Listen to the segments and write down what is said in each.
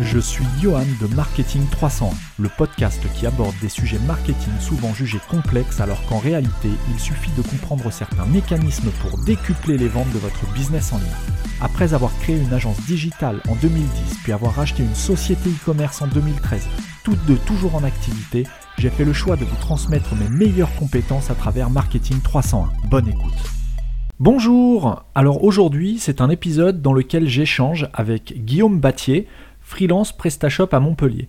Je suis Johan de Marketing 301, le podcast qui aborde des sujets marketing souvent jugés complexes alors qu'en réalité, il suffit de comprendre certains mécanismes pour décupler les ventes de votre business en ligne. Après avoir créé une agence digitale en 2010 puis avoir racheté une société e-commerce en 2013, toutes deux toujours en activité, j'ai fait le choix de vous transmettre mes meilleures compétences à travers Marketing 301. Bonne écoute. Bonjour Alors aujourd'hui, c'est un épisode dans lequel j'échange avec Guillaume Battier, freelance PrestaShop à Montpellier.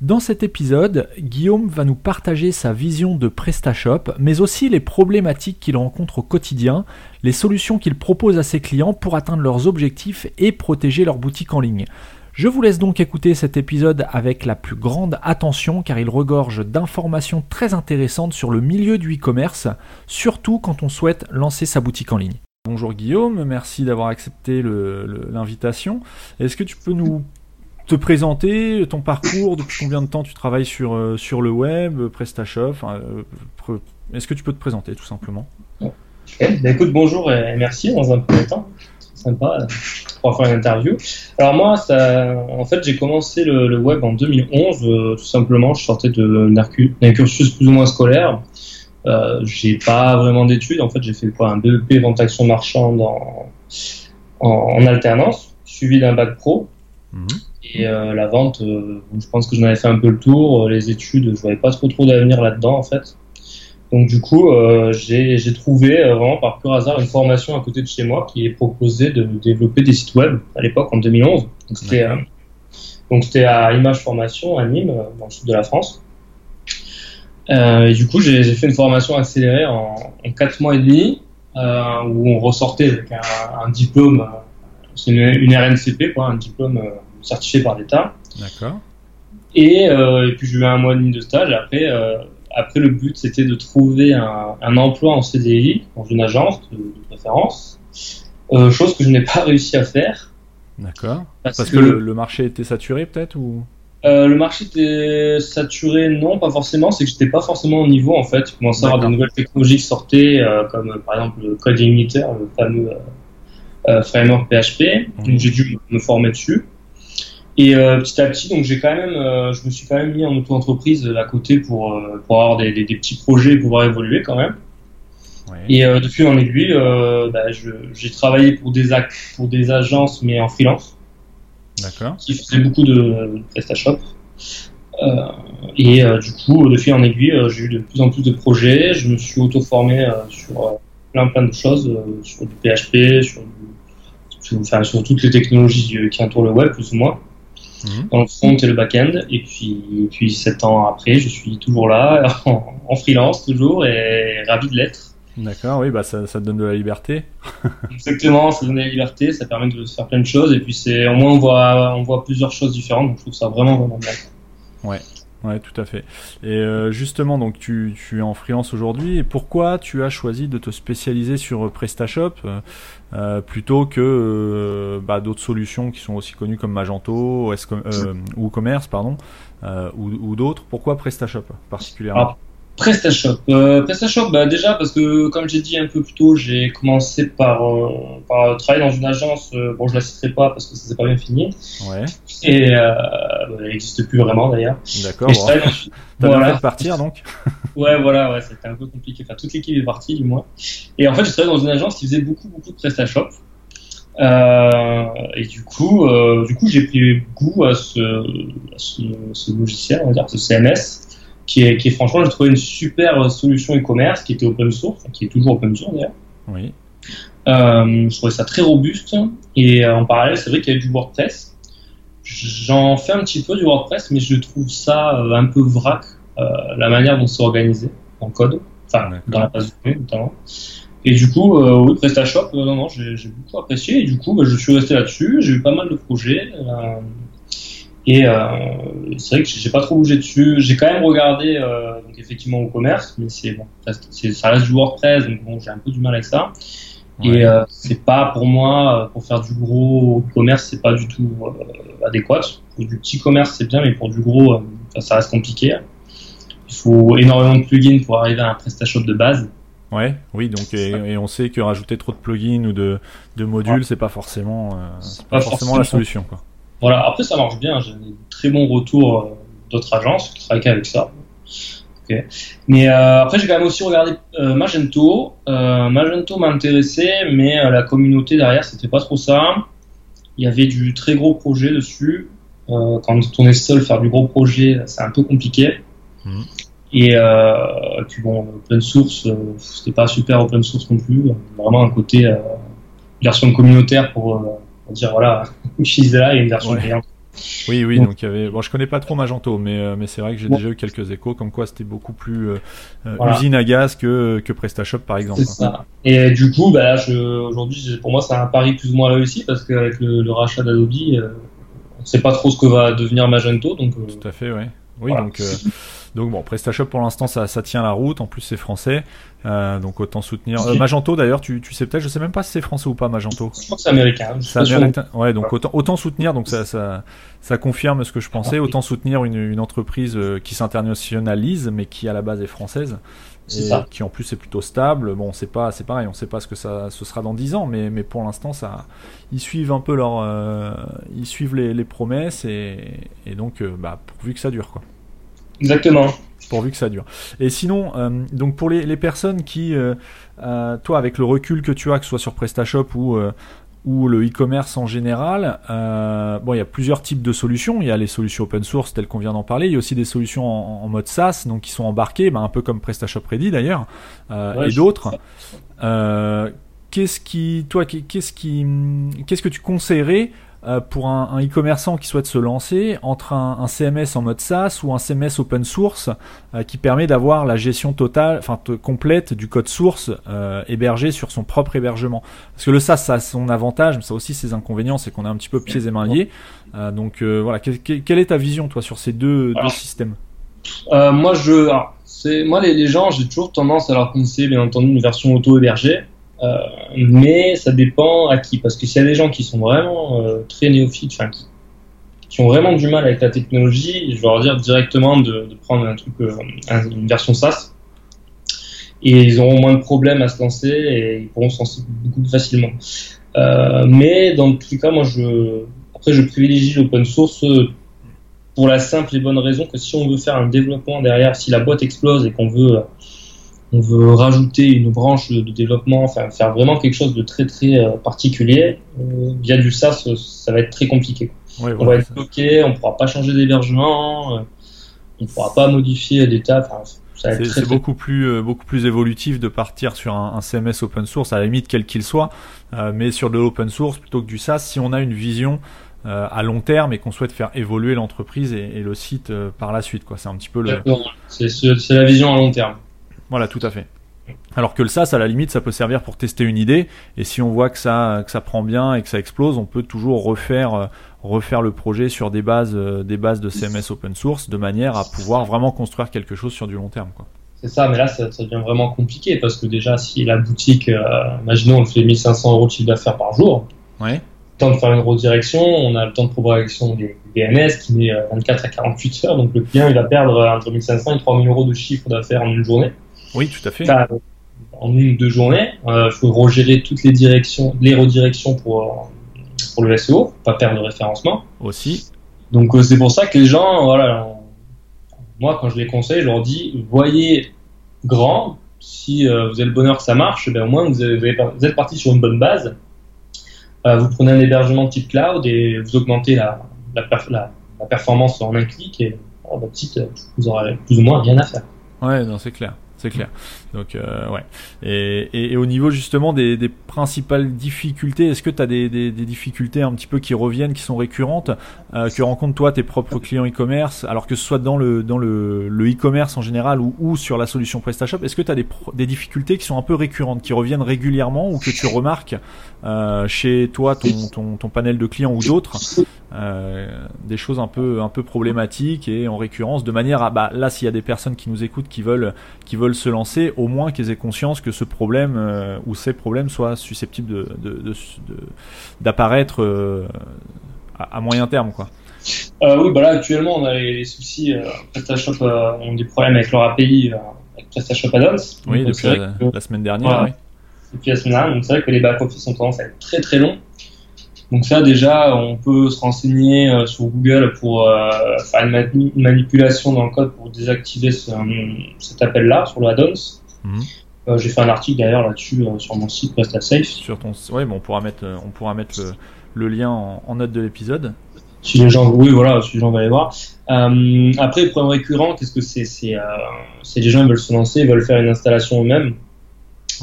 Dans cet épisode, Guillaume va nous partager sa vision de PrestaShop, mais aussi les problématiques qu'il rencontre au quotidien, les solutions qu'il propose à ses clients pour atteindre leurs objectifs et protéger leur boutique en ligne. Je vous laisse donc écouter cet épisode avec la plus grande attention car il regorge d'informations très intéressantes sur le milieu du e-commerce, surtout quand on souhaite lancer sa boutique en ligne. Bonjour Guillaume, merci d'avoir accepté l'invitation. Est-ce que tu peux nous te présenter, ton parcours, depuis combien de temps tu travailles sur, euh, sur le web, PrestaShop. Euh, est-ce que tu peux te présenter tout simplement? Bah, Écoute, bonjour et merci dans un premier temps. Sympa euh, pour faire une interview. Alors moi, ça, en fait, j'ai commencé le, web en 2011. tout simplement, je sortais d'un cursus plus ou moins scolaire. Euh, j'ai pas vraiment d'études. En fait, j'ai fait quoi, un BEP vente action marchande en, en, alternance, suivi d'un bac pro. Mhm. Et euh, la vente, euh, je pense que j'en avais fait un peu le tour. Euh, les études, je voyais pas trop trop d'avenir là-dedans en fait. Donc du coup, j'ai trouvé vraiment par pur hasard une formation à côté de chez moi qui est proposée de développer des sites web à l'époque en 2011. Donc c'était donc c'était à Image Formation à Nîmes, dans le sud de la France. et du coup, j'ai fait une formation accélérée en, en 4 mois et demi, où on ressortait avec un, un diplôme, c'est une, une, RNCP, quoi, un diplôme certifié par l'État. D'accord. Et, euh, et, puis j'ai eu un mois et demi de stage. Après, euh, après le but c'était de trouver un, un, emploi en CDI dans une agence de, préférence, euh, chose que je n'ai pas réussi à faire. D'accord. Parce, que, le, marché était saturé peut-être ou? Euh, le marché était saturé, non, pas forcément. C'est que j'étais pas forcément au niveau en fait. Je commençais à avoir de nouvelles technologies qui sortaient, euh, comme par exemple le code Limiter, le fameux framework PHP. Donc j'ai dû me former dessus. Et euh, petit à petit, donc j'ai quand même, euh, je me suis quand même mis en auto-entreprise à côté pour, euh, pour avoir des, des, des, petits projets et pouvoir évoluer quand même. Ouais. Et depuis en aiguille, bah, j'ai travaillé pour des, pour des agences, mais en freelance. D'accord. Qui faisaient beaucoup de, PrestaShop. et du coup, de fil en aiguille, j'ai eu de plus en plus de projets. Je me suis auto-formé sur plein plein de choses, sur du PHP, sur, sur, enfin, sur toutes les technologies qui entourent le web, plus ou moins mmh. dans le front et le back-end. Et puis, puis, sept ans après, je suis toujours là, en, freelance toujours, et ravi de l'être. D'accord, oui, bah ça, ça, te donne de la liberté. Exactement, ça donne de la liberté, ça permet de faire plein de choses, et puis c'est au moins on voit, on voit plusieurs choses différentes, donc je trouve ça vraiment, vraiment bien. Ouais, Ouais, tout à fait. Et euh, justement, donc tu, tu, es en freelance aujourd'hui. Et pourquoi tu as choisi de te spécialiser sur euh, PrestaShop euh, plutôt que bah, d'autres solutions qui sont aussi connues comme Magento ou Commerce, pardon, ou, ou d'autres? Pourquoi PrestaShop particulièrement? PrestaShop. Euh, PrestaShop, bah déjà parce que comme j'ai dit un peu plus tôt, j'ai commencé par, euh, par, travailler dans une agence. Euh, bon, je la citerai pas parce que ça s'est pas bien fini. Ouais. Et euh, elle n'existe plus vraiment d'ailleurs. D'accord. Bon. T'as voilà. partir donc. ouais, voilà, ouais, c'était un peu compliqué. Enfin, toute l'équipe est partie du moins. Et en fait, j'ai travaillé dans une agence qui faisait beaucoup, beaucoup de PrestaShop. Euh, et du coup, euh, du coup, j'ai pris goût à ce, à ce, ce, logiciel, on va dire, ce CMS qui est, qui est franchement, j'ai trouvé une super solution e-commerce qui était open source, qui est toujours open source d'ailleurs. Oui. Euh, je trouvais ça très robuste et euh, en parallèle, c'est vrai qu'il y a du WordPress. J'en fais un petit peu du WordPress, mais je trouve ça euh, un peu vrac, euh, la manière dont c'est organisé en code, enfin dans la base de données notamment. Et du coup, euh, oui, PrestaShop, non, non, j'ai beaucoup apprécié et du coup, bah, je suis resté là-dessus. J'ai eu pas mal de projets. Et euh, c'est vrai que j'ai pas trop bougé dessus. J'ai quand même regardé euh, donc effectivement au commerce, mais c'est bon, ça reste du WordPress, donc bon, j'ai un peu du mal avec ça. Et euh, c'est pas pour moi, euh, pour faire du gros commerce, c'est pas du tout euh, adéquat. Pour du petit commerce, c'est bien, mais pour du gros, euh, ça reste compliqué. Il faut énormément de plugins pour arriver à un PrestaShop de base. Ouais, oui, donc et, et, on sait que rajouter trop de plugins ou de, de modules, ouais. c'est pas forcément, pas, pas, forcément, forcément la solution, quoi. Voilà. Après, ça marche bien. J'ai des très bons retours d'autres agences qui travaillent avec ça. Mais après, j'ai quand même aussi regardé Magento. Magento m'a intéressé, mais la communauté derrière, c'était pas trop ça. Il y avait du très gros projet dessus. quand on est seul, faire du gros projet, c'est un peu compliqué. Mmh. Et, euh, puis bon, open source, euh, c'était pas super open source non plus. Vraiment un côté euh, version communautaire pour, euh, pour dire voilà, utilisez-la et une version payante. Oui, oui, donc, il y avait. Bon, je connais pas trop Magento, mais, mais c'est vrai que j'ai déjà eu quelques échos, comme quoi c'était beaucoup plus usine à gaz que, que PrestaShop par exemple. C'est ça. Et du coup, bah, aujourd'hui, pour moi, c'est un pari plus ou moins réussi parce qu'avec le, le, rachat d'Adobe, on sait pas trop ce que va devenir Magento. Donc, Tout à fait, ouais. Oui, donc. Donc bon, PrestaShop pour l'instant ça, ça, tient la route. En plus c'est français, euh, donc autant soutenir. Euh, Magento d'ailleurs, tu, tu sais peut-être, je sais même pas si c'est français ou pas Magento. Je crois que c'est américain. C'est américain. Ouais, donc autant, autant soutenir. Donc ça, ça, ça confirme ce que je pensais. Autant soutenir une, une entreprise euh, qui s'internationalise, mais qui à la base est française. Et qui en plus est plutôt stable. Bon, c'est pas, c'est pareil, on sait pas ce que ça, ce sera dans 10 ans, mais, mais pour l'instant, ça, ils suivent un peu leur, euh, ils suivent les, les promesses et, et donc, euh, bah, pourvu que ça dure, quoi. Exactement. Pourvu que ça dure. Et sinon, euh, donc pour les, les personnes qui, euh, euh, toi, avec le recul que tu as, que ce soit sur PrestaShop ou ou le e-commerce en général, bon, il y a plusieurs types de solutions. Il y a les solutions open source telles qu'on vient d'en parler. Il y a aussi des solutions en, mode SaaS, donc qui sont embarquées, ben, un peu comme PrestaShop Ready d'ailleurs, et d'autres. qu'est-ce qui, toi, qu'est-ce qui, qu'est-ce que tu conseillerais euh, pour un e-commerçant qui souhaite se lancer entre un, CMS en mode SaaS ou un CMS open source euh, qui permet d'avoir la gestion totale, enfin complète du code source euh, hébergé sur son propre hébergement. Parce que le SaaS, ça a son avantage, mais ça a aussi ses inconvénients, c'est qu'on est un petit peu pieds et mains liés. donc voilà, quelle est ta vision toi sur ces deux, deux systèmes? Moi, je, c'est moi les, les gens, j'ai toujours tendance à leur conseiller bien entendu une version auto hébergée. Euh, mais ça dépend à qui. Parce que s'il y a des gens qui sont vraiment euh, très néophytes, enfin, qui, ont vraiment du mal avec la technologie, je vais leur dire directement de, prendre un truc, euh, une version SaaS. Et ils auront moins de problèmes à se lancer et ils pourront se lancer beaucoup plus facilement. Mais dans tous les cas, moi, après, je privilégie l'open source pour la simple et bonne raison que si on veut faire un développement derrière, si la boîte explose et qu'on veut on veut rajouter une branche de, développement, faire, faire, vraiment quelque chose de très très euh, particulier, euh, via du SaaS, ça va être très compliqué. on va être bloqué, on pourra pas changer d'hébergement, euh, on pourra pas modifier des tas. C'est beaucoup plus beaucoup plus évolutif de partir sur un, CMS open source à la limite quel qu'il soit, mais sur de l'open source plutôt que du SaaS si on a une vision à long terme et qu'on souhaite faire évoluer l'entreprise et, et, le site par la suite quoi. C'est un petit peu le. C'est la vision à long terme. Voilà, tout à fait. Alors que le SaaS, à la limite, ça peut servir pour tester une idée. Et si on voit que ça, que ça prend bien et que ça explose, on peut toujours refaire, euh, refaire le projet sur des bases, euh, des bases de CMS open source de manière à pouvoir vraiment construire quelque chose sur du long terme. Quoi. C'est ça, mais là, ça, devient vraiment compliqué parce que déjà, si la boutique, euh, imaginons, on fait 1500 euros de chiffre d'affaires par jour. Ouais. Temps de faire une redirection, on a le temps de propagation des DNS qui met 24 à 48 heures, donc le client il va perdre entre 1500 et 3000 euros de chiffre d'affaires en une journée. Oui, tout à fait. en une ou deux journées, il euh, faut regérer toutes les directions, les redirections pour, pour le SEO, pour pas perdre de référencement. Aussi. Donc euh, c'est pour ça que les gens, voilà, moi quand je les conseille, je leur dis voyez grand. Si euh, vous avez le bonheur que ça marche, ben, au moins vous, avez, vous êtes parti sur une bonne base. vous prenez un hébergement type cloud et vous augmentez la, la, la, performance en un clic et votre site, vous aurez plus ou moins rien à faire. Ouais, non, c'est clair c'est clair. Donc euh, ouais. Et, et, au niveau justement des, des principales difficultés, est-ce que tu as des, des, des, difficultés un petit peu qui reviennent, qui sont récurrentes, euh, que rencontrent toi tes propres clients e-commerce, alors que ce soit dans le dans le, le e-commerce en général ou, ou sur la solution PrestaShop, est-ce que tu as des, des difficultés qui sont un peu récurrentes, qui reviennent régulièrement ou que tu remarques euh, chez toi, ton, ton, ton, panel de clients ou d'autres, euh, des choses un peu un peu problématiques et en récurrence, de manière à bah là s'il y a des personnes qui nous écoutent qui veulent qui veulent se lancer, au moins qu'ils aient conscience que ce problème euh, ou ces problèmes soient susceptibles d'apparaître de, de, euh, à, moyen terme. Quoi. Euh, oui, bah là actuellement on a les, soucis, PrestaShop ont des problèmes avec leur API, avec PrestaShop Add-ons. Oui, depuis la, semaine dernière. Depuis la semaine dernière, donc c'est vrai que les back-office ont tendance à être très très longs. Donc ça déjà, on peut se renseigner euh, sur Google pour euh, faire une, manipulation dans le code pour désactiver cet appel-là sur le add-ons. Mhm. Euh, j'ai fait un article d'ailleurs là-dessus sur mon site PrestaSafe. Sur ton, ouais, bon, on pourra mettre, on pourra mettre le, lien en, note de l'épisode. Si les gens, oui, voilà, si les gens veulent aller voir. après, le problème récurrent, qu'est-ce que c'est? C'est les gens veulent se lancer, veulent faire une installation eux-mêmes.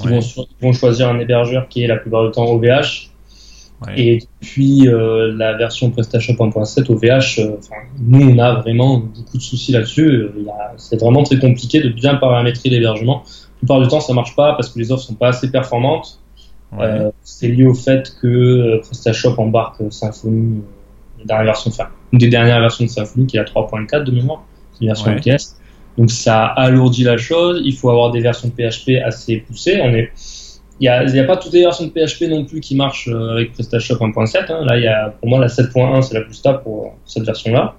Ils, vont, ils, vont, choisir un hébergeur qui est la plupart du temps OVH et puis euh, la version PrestaShop 1.7 OVH, euh, nous on a vraiment beaucoup de soucis là-dessus. Euh, c'est vraiment très compliqué de bien paramétrer l'hébergement. La plupart du temps ça marche pas parce que les offres sont pas assez performantes. c'est lié au fait que PrestaShop embarque Symfony, la dernière version, enfin une des dernières versions de Symfony qui est la 3.4 de mémoire, c'est une version ouais. Donc ça alourdit la chose. Il faut avoir des versions PHP assez poussées. On est il n'y a, pas toutes les versions de PHP non plus qui marchent euh, avec PrestaShop 1.7. Hein. Là, il y a, pour moi, la 7.1, c'est la plus stable pour cette version-là.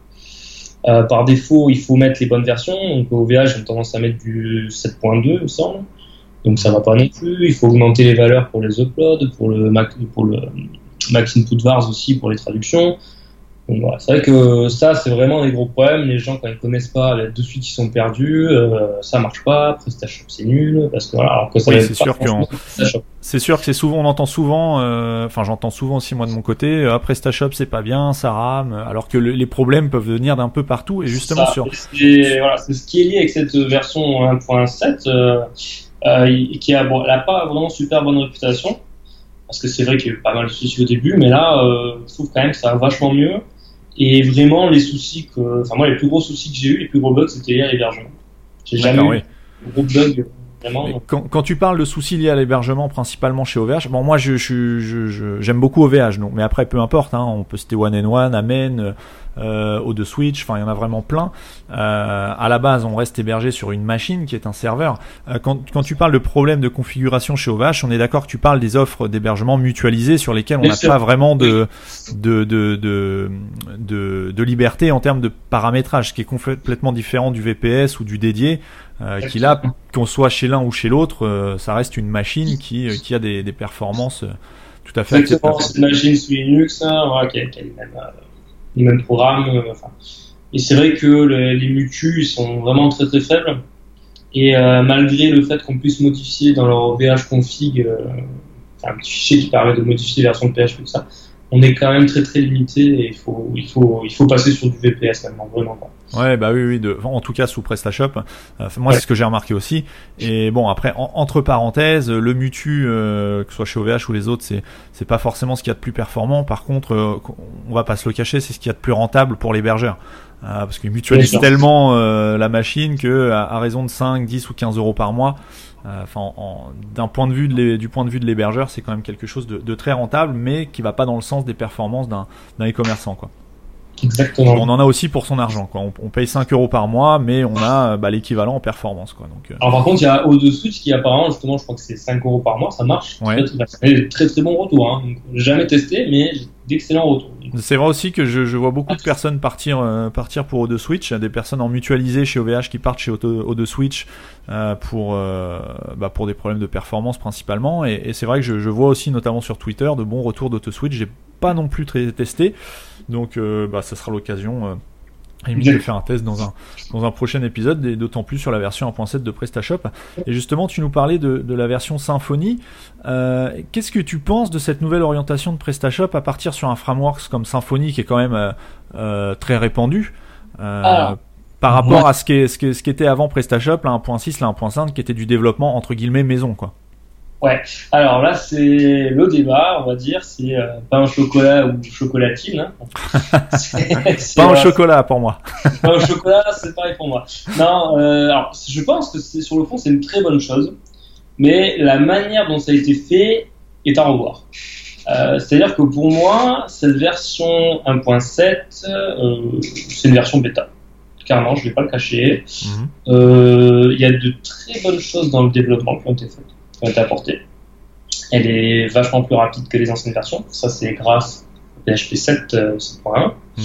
Euh, par défaut, il faut mettre les bonnes versions. Donc, au VH, j'ai tendance à mettre du 7.2, il me semble. Donc, ça va pas non plus. Il faut augmenter les valeurs pour les uploads, pour le Mac, pour le Max Input Vars aussi pour les traductions c'est vrai que ça, c'est vraiment des gros problèmes. Les gens, quand ils connaissent pas, de suite, ils sont perdus. Euh, ça marche pas. PrestaShop, c'est nul. Parce que voilà, alors que ça c'est sûr que c'est sûr que c'est souvent, on entend souvent, euh, enfin, j'entends souvent aussi moi de mon côté, ah, PrestaShop, c'est pas bien, ça rame. Alors que les problèmes peuvent venir d'un peu partout. Et justement sur. Voilà, c'est ce qui est lié avec cette version 1.7, euh, euh, qui a, bon, elle a pas vraiment super bonne réputation. Parce que c'est vrai qu'il y a eu pas mal de soucis au début, mais là, euh, je trouve quand même que ça va vachement mieux. Et vraiment, les soucis que, enfin, moi, les plus gros soucis que j'ai eu, les plus gros bugs, c'était l'hébergement. J'ai jamais eu de gros bugs quand, quand, tu parles de soucis liés à l'hébergement, principalement chez OVH, bon, moi, je, je, je, j'aime beaucoup OVH, donc, mais après, peu importe, hein, on peut citer One and One, Amen, euh, O2 Switch, enfin, il y en a vraiment plein. Euh, à la base, on reste hébergé sur une machine qui est un serveur. Euh, quand, quand tu parles de problèmes de configuration chez OVH, on est d'accord que tu parles des offres d'hébergement mutualisées sur lesquelles on n'a pas vraiment de, de, de, de, de, de liberté en termes de paramétrage, ce qui est complètement différent du VPS ou du dédié euh, qui là, qu'on soit chez l'un ou chez l'autre, euh, ça reste une machine qui, euh, qui a des, des performances euh, tout à fait Exactement, c'est une machine sous Linux, hein, qui, a, qui a les, mêmes, les mêmes programmes. Enfin. Et c'est vrai que les, les mutus sont vraiment très très faibles. Et malgré le fait qu'on puisse modifier dans leur VH config un petit fichier qui permet de modifier la version de PHP, tout ça, on est quand même très très limité et il faut, il faut, il faut passer sur du VPS maintenant, vraiment pas. Ouais, bah oui, oui, de, en tout cas sous PrestaShop. Euh, moi, c'est ce que j'ai remarqué aussi. Et bon, après, entre parenthèses, le Mutu, euh, que ce soit chez OVH ou les autres, c'est c'est pas forcément ce qu'il y a de plus performant. Par contre, euh, on va pas se le cacher, c'est ce qu'il y a de plus rentable pour l'hébergeur. parce qu'ils mutualisent tellement la machine que à, raison de 5, 10 ou 15 euros par mois, enfin, d'un point de vue de du point de vue de l'hébergeur, c'est quand même quelque chose de, de, très rentable, mais qui va pas dans le sens des performances d'un e-commerçant, quoi. Exactement. On en a aussi pour son argent. Quoi. On, paye 5 euros par mois, mais on a bah, l'équivalent en performance. Quoi. Donc, euh... Alors par contre, il y a O2 Switch qui apparemment, justement, je crois que c'est 5 euros par mois, ça marche. Ouais. Très, très, très bon retour. Hein. jamais testé, mais d'excellents retours. C'est vrai aussi que je, je vois beaucoup de personnes partir, euh, partir pour O2 Switch, des personnes en mutualisé chez OVH qui partent chez O2 Switch euh, pour, euh, bah, pour des problèmes de performance principalement. Et, et c'est vrai que je, je, vois aussi, notamment sur Twitter, de bons retours d'Auto Switch. J'ai pas non plus très testé. Donc, euh, bah, ça sera l'occasion euh, de faire un test dans un, dans un prochain épisode, et d'autant plus sur la version 1.7 de PrestaShop. Et justement, tu nous parlais de, de la version Symfony. Euh, Qu'est-ce que tu penses de cette nouvelle orientation de PrestaShop à partir sur un framework comme Symfony qui est quand même euh, euh très répandu euh, par rapport à ce qu'était ce, ce était avant PrestaShop, la 1.6, la 1.5, qui était du développement entre guillemets maison, quoi? Ouais, alors là c'est le débat, on va dire, c'est euh, pain au chocolat ou chocolatine. Hein. pain au chocolat pour moi. pain au chocolat, c'est pareil pour moi. Non, euh, alors je pense que c'est sur le fond c'est une très bonne chose, mais la manière dont ça a été fait est à revoir. Euh, C'est-à-dire que pour moi, cette version 1.7, euh, c'est une version bêta. Clairement, je ne vais pas le cacher. Mhm. Euh, il y a de très bonnes choses dans le développement qui ont été faites Elle est vachement plus rapide que les anciennes versions. Ça, c'est grâce au PHP 7 7.1. Mhm.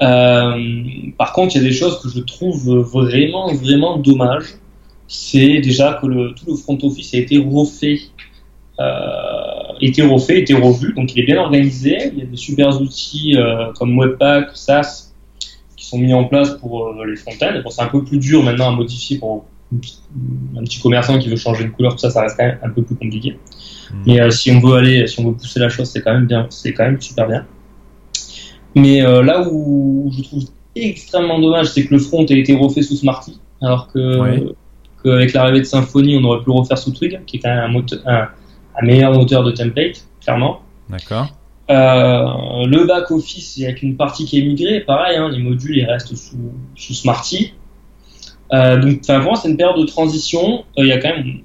Euh, par contre, il y a des choses que je trouve vraiment, vraiment dommage. C'est déjà que le, tout le front office a été refait euh, été refait, été revu. Donc il est bien organisé. Il y a des super outils comme Webpack, SAS qui sont mis en place pour les fontaines. Bon, c'est un peu plus dur maintenant à modifier pour un petit commerçant qui veut changer de couleur, tout ça, ça reste quand même un peu plus compliqué. Hmm. Mais si on veut aller, si on veut pousser la chose, c'est quand même bien, c'est quand même super bien. Mais là où je trouve extrêmement dommage, c'est que le front a été refait sous Smarty, alors que qu'avec l'arrivée de Symfony, on aurait pu le refaire sous Twig, qui est quand même un, moteur, un, meilleur moteur de template, clairement. D'accord. Euh, le back office, il y a qu'une partie qui est migrée, pareil, hein, les modules ils restent sous, sous Smarty. Euh, donc, vraiment, c'est une période de transition. Euh, il y a quand même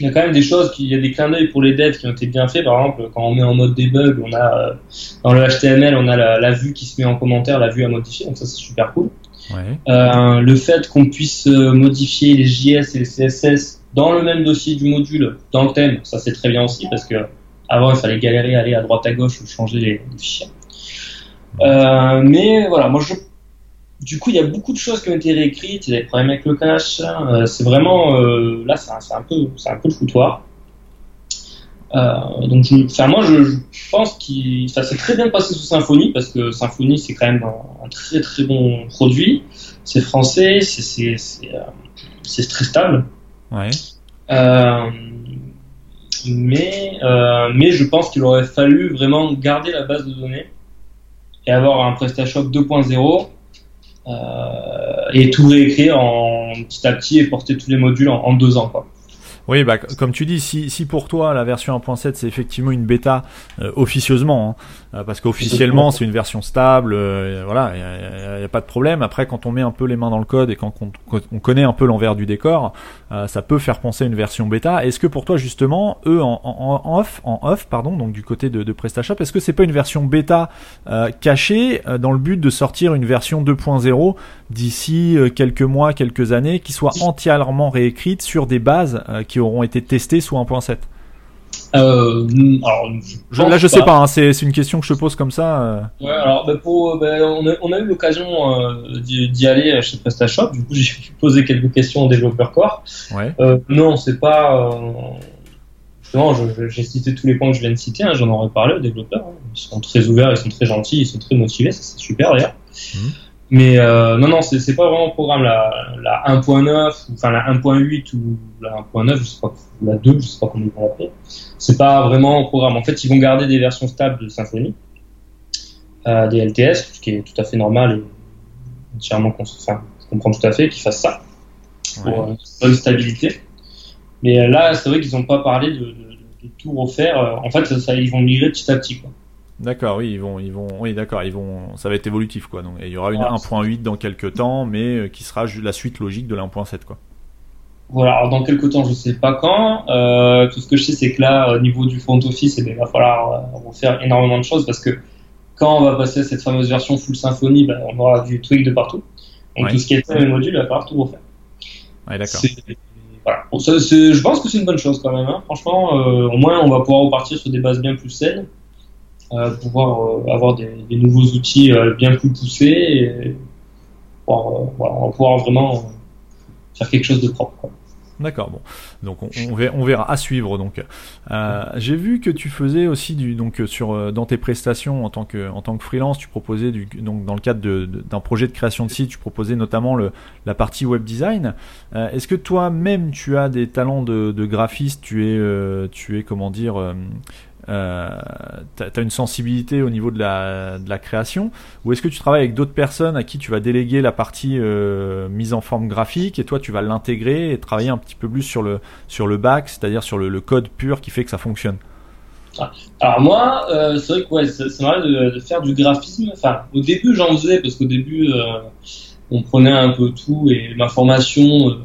il y a quand même des choses, il y a des clins d'œil pour les devs qui ont été bien faits. Par exemple, quand on met en mode debug, on a euh, dans le HTML, on a la, vue qui se met en commentaire, la vue à modifier. Donc ça, c'est super cool. Ouais. Euh, le fait qu'on puisse modifier les JS et les CSS dans le même dossier du module, dans le thème, ça c'est très bien aussi parce que avant il fallait galérer, aller à droite à gauche, changer les, les fichiers. Euh, mais voilà, moi je du coup, il y a beaucoup de choses qui ont été réécrites, il y a des problèmes avec le cache. Euh, c'est vraiment, euh, là, c'est un, peu, c'est un peu le foutoir. Euh, donc, je, enfin, moi, je, pense qu'il, ça s'est très bien passé sous Symfony parce que Symfony, c'est quand même un, très très bon produit. C'est français, c'est, c'est, c'est, c'est très stable. Ouais. mais, mais je pense qu'il aurait fallu vraiment garder la base de données et avoir un PrestaShop 2.0 euh, et tout réécrire en petit à petit et porter tous les modules en, deux ans. Quoi. Oui, bah, comme tu dis, si, pour toi la version 1.7 c'est effectivement une bêta euh, officieusement, hein, euh, parce qu'officiellement c'est une version stable, euh, voilà, il n'y a, pas de problème. Après, quand on met un peu les mains dans le code et quand on, connaît un peu l'envers du décor, ça peut faire penser à une version bêta. Est-ce que pour toi justement, eux en, en, off, en off, pardon, donc du côté de, de PrestaShop, est-ce que c'est pas une version bêta cachée dans le but de sortir une version 2.0 d'ici quelques mois, quelques années, qui soit entièrement réécrite sur des bases qui auront été testés sous 1.7 euh, alors, là, je sais pas, hein, c'est une question que je te pose comme ça. Euh. Ouais, alors, bah, pour, bah, on, a, on, a, eu l'occasion euh, d'y aller chez PrestaShop, du coup, j'ai posé quelques questions aux développeurs core. Ouais. Euh, non, c'est pas. justement, j'ai cité tous les points que je viens de citer, hein, j'en aurais parlé aux développeurs. Hein. Ils sont très ouverts, ils sont très gentils, ils sont très motivés, c'est super d'ailleurs. Mmh. Mais euh, non, non, c'est pas vraiment programme. La, la 1.9, enfin la 1.8 ou la 1.9, je sais pas, la 2, je sais pas comment ils vont l'appeler. C'est pas vraiment programme. En fait, ils vont garder des versions stables de Symfony, euh, des LTS, ce qui est tout à fait normal et entièrement enfin, je comprends tout à fait qu'ils fassent ça pour une bonne stabilité. Mais euh, là, c'est vrai qu'ils n'ont pas parlé de, de, de, tout refaire. Euh, en fait, ça, ils vont migrer petit à petit. Quoi. D'accord, oui, ils vont, ils vont, oui, d'accord, ils vont, ça va être évolutif, quoi. Donc, il y aura une 1.8 dans quelques temps, mais euh, qui sera la suite logique de la 1.7, quoi. Voilà, alors dans quelques temps, je sais pas quand. Euh, tout ce que je sais, c'est que là, au niveau du front office, eh bien, il va falloir euh, refaire énormément de choses parce que quand on va passer à cette fameuse version full Symfony, ben, on aura du tweak de partout. Donc tout ce qui est les modules, il va falloir tout refaire. Ouais, d'accord. Voilà. je pense que c'est une bonne chose quand même. Hein. Franchement, euh, au moins, on va pouvoir repartir sur des bases bien plus saines pouvoir euh, avoir des, nouveaux outils euh, bien plus poussés et pouvoir, pouvoir vraiment faire quelque chose de propre. D'accord, bon. Donc on, verra, à suivre. Donc, euh, j'ai vu que tu faisais aussi du donc sur dans tes prestations en tant que en tant que freelance, tu proposais donc dans le cadre d'un projet de création de site, tu proposais notamment le la partie web design. Euh, Est-ce que toi-même tu as des talents de, de graphiste? Tu es tu es comment dire euh, tu as, une sensibilité au niveau de la, création Ou est-ce que tu travailles avec d'autres personnes à qui tu vas déléguer la partie euh, mise en forme graphique et toi tu vas l'intégrer et travailler un petit peu plus sur le, sur le back, c'est-à-dire sur le, code pur qui fait que ça fonctionne? Ah, alors moi, euh, c'est vrai que ouais, c'est marrant de, faire du graphisme. Au début j'en faisais parce qu'au début euh, on prenait un peu tout et ma formation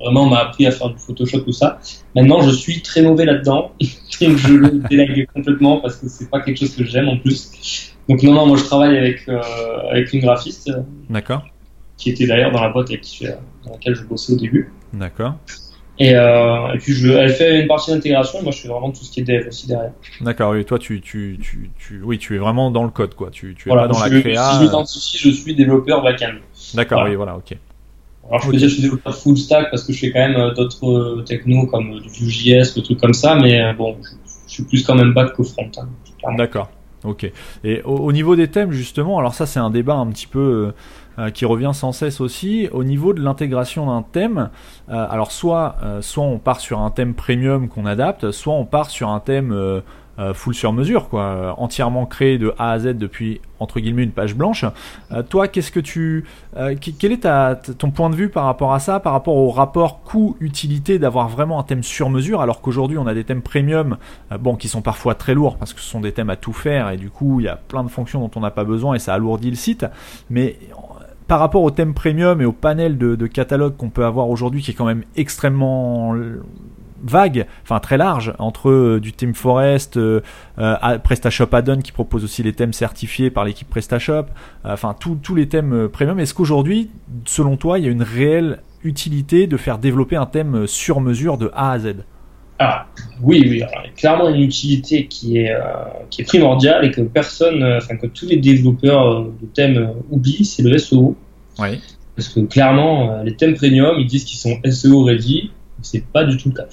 euh, vraiment m'a appris à faire du Photoshop tout ça. Maintenant, je suis très mauvais là-dedans, donc je le délègue complètement parce que c'est pas quelque chose que j'aime en plus. Donc non, non, moi je travaille avec euh, avec une graphiste. D'accord. Qui était d'ailleurs dans la boîte avec qui, dans laquelle je bossais au début. D'accord. Et, euh, et, puis je, elle fait une partie d'intégration, moi je fais vraiment tout ce qui est dev aussi derrière. D'accord, oui, toi tu, tu, tu, tu, oui, tu es vraiment dans le code quoi, tu, tu es pas dans la créa. Si je m'identifie, je suis développeur backend. D'accord, oui, voilà, ok. Alors je peux dire que je suis développeur full stack parce que je fais quand même euh, d'autres euh, technos comme euh, du Vue.js, des trucs comme ça, mais bon, je suis plus quand même back que front. Hein, D'accord. Ok. Et au, niveau des thèmes justement, alors ça c'est un débat un petit peu euh, qui revient sans cesse aussi. Au niveau de l'intégration d'un thème, euh, alors soit euh, soit on part sur un thème premium qu'on adapte, soit on part sur un thème euh, full sur mesure, quoi, euh, entièrement créé de A à Z depuis entre guillemets une page blanche. Euh, toi, qu'est-ce que tu, quel est ton point de vue par rapport à ça, par rapport au rapport coût-utilité d'avoir vraiment un thème sur mesure, alors qu'aujourd'hui on a des thèmes premium, bon, qui sont parfois très lourds parce que ce sont des thèmes à tout faire et du coup il y a plein de fonctions dont on n'a pas besoin et ça alourdit le site, mais par rapport au thème premium et au panel de catalogue qu'on peut avoir aujourd'hui, qui est quand même extrêmement vague, enfin très large, entre euh, du Team Forest, euh, euh PrestaShop Add-on qui propose aussi les thèmes certifiés par l'équipe PrestaShop, enfin tous les thèmes premium. Est-ce qu'aujourd'hui, selon toi, il y a une réelle utilité de faire développer un thème sur mesure de A à Z? Ah, oui, oui, alors, clairement une utilité qui est, qui est primordiale et que personne, enfin que tous les développeurs de thèmes oublient, c'est le SEO. Oui. Parce que clairement, les thèmes premium, ils disent qu'ils sont SEO ready, c'est pas du tout le cas.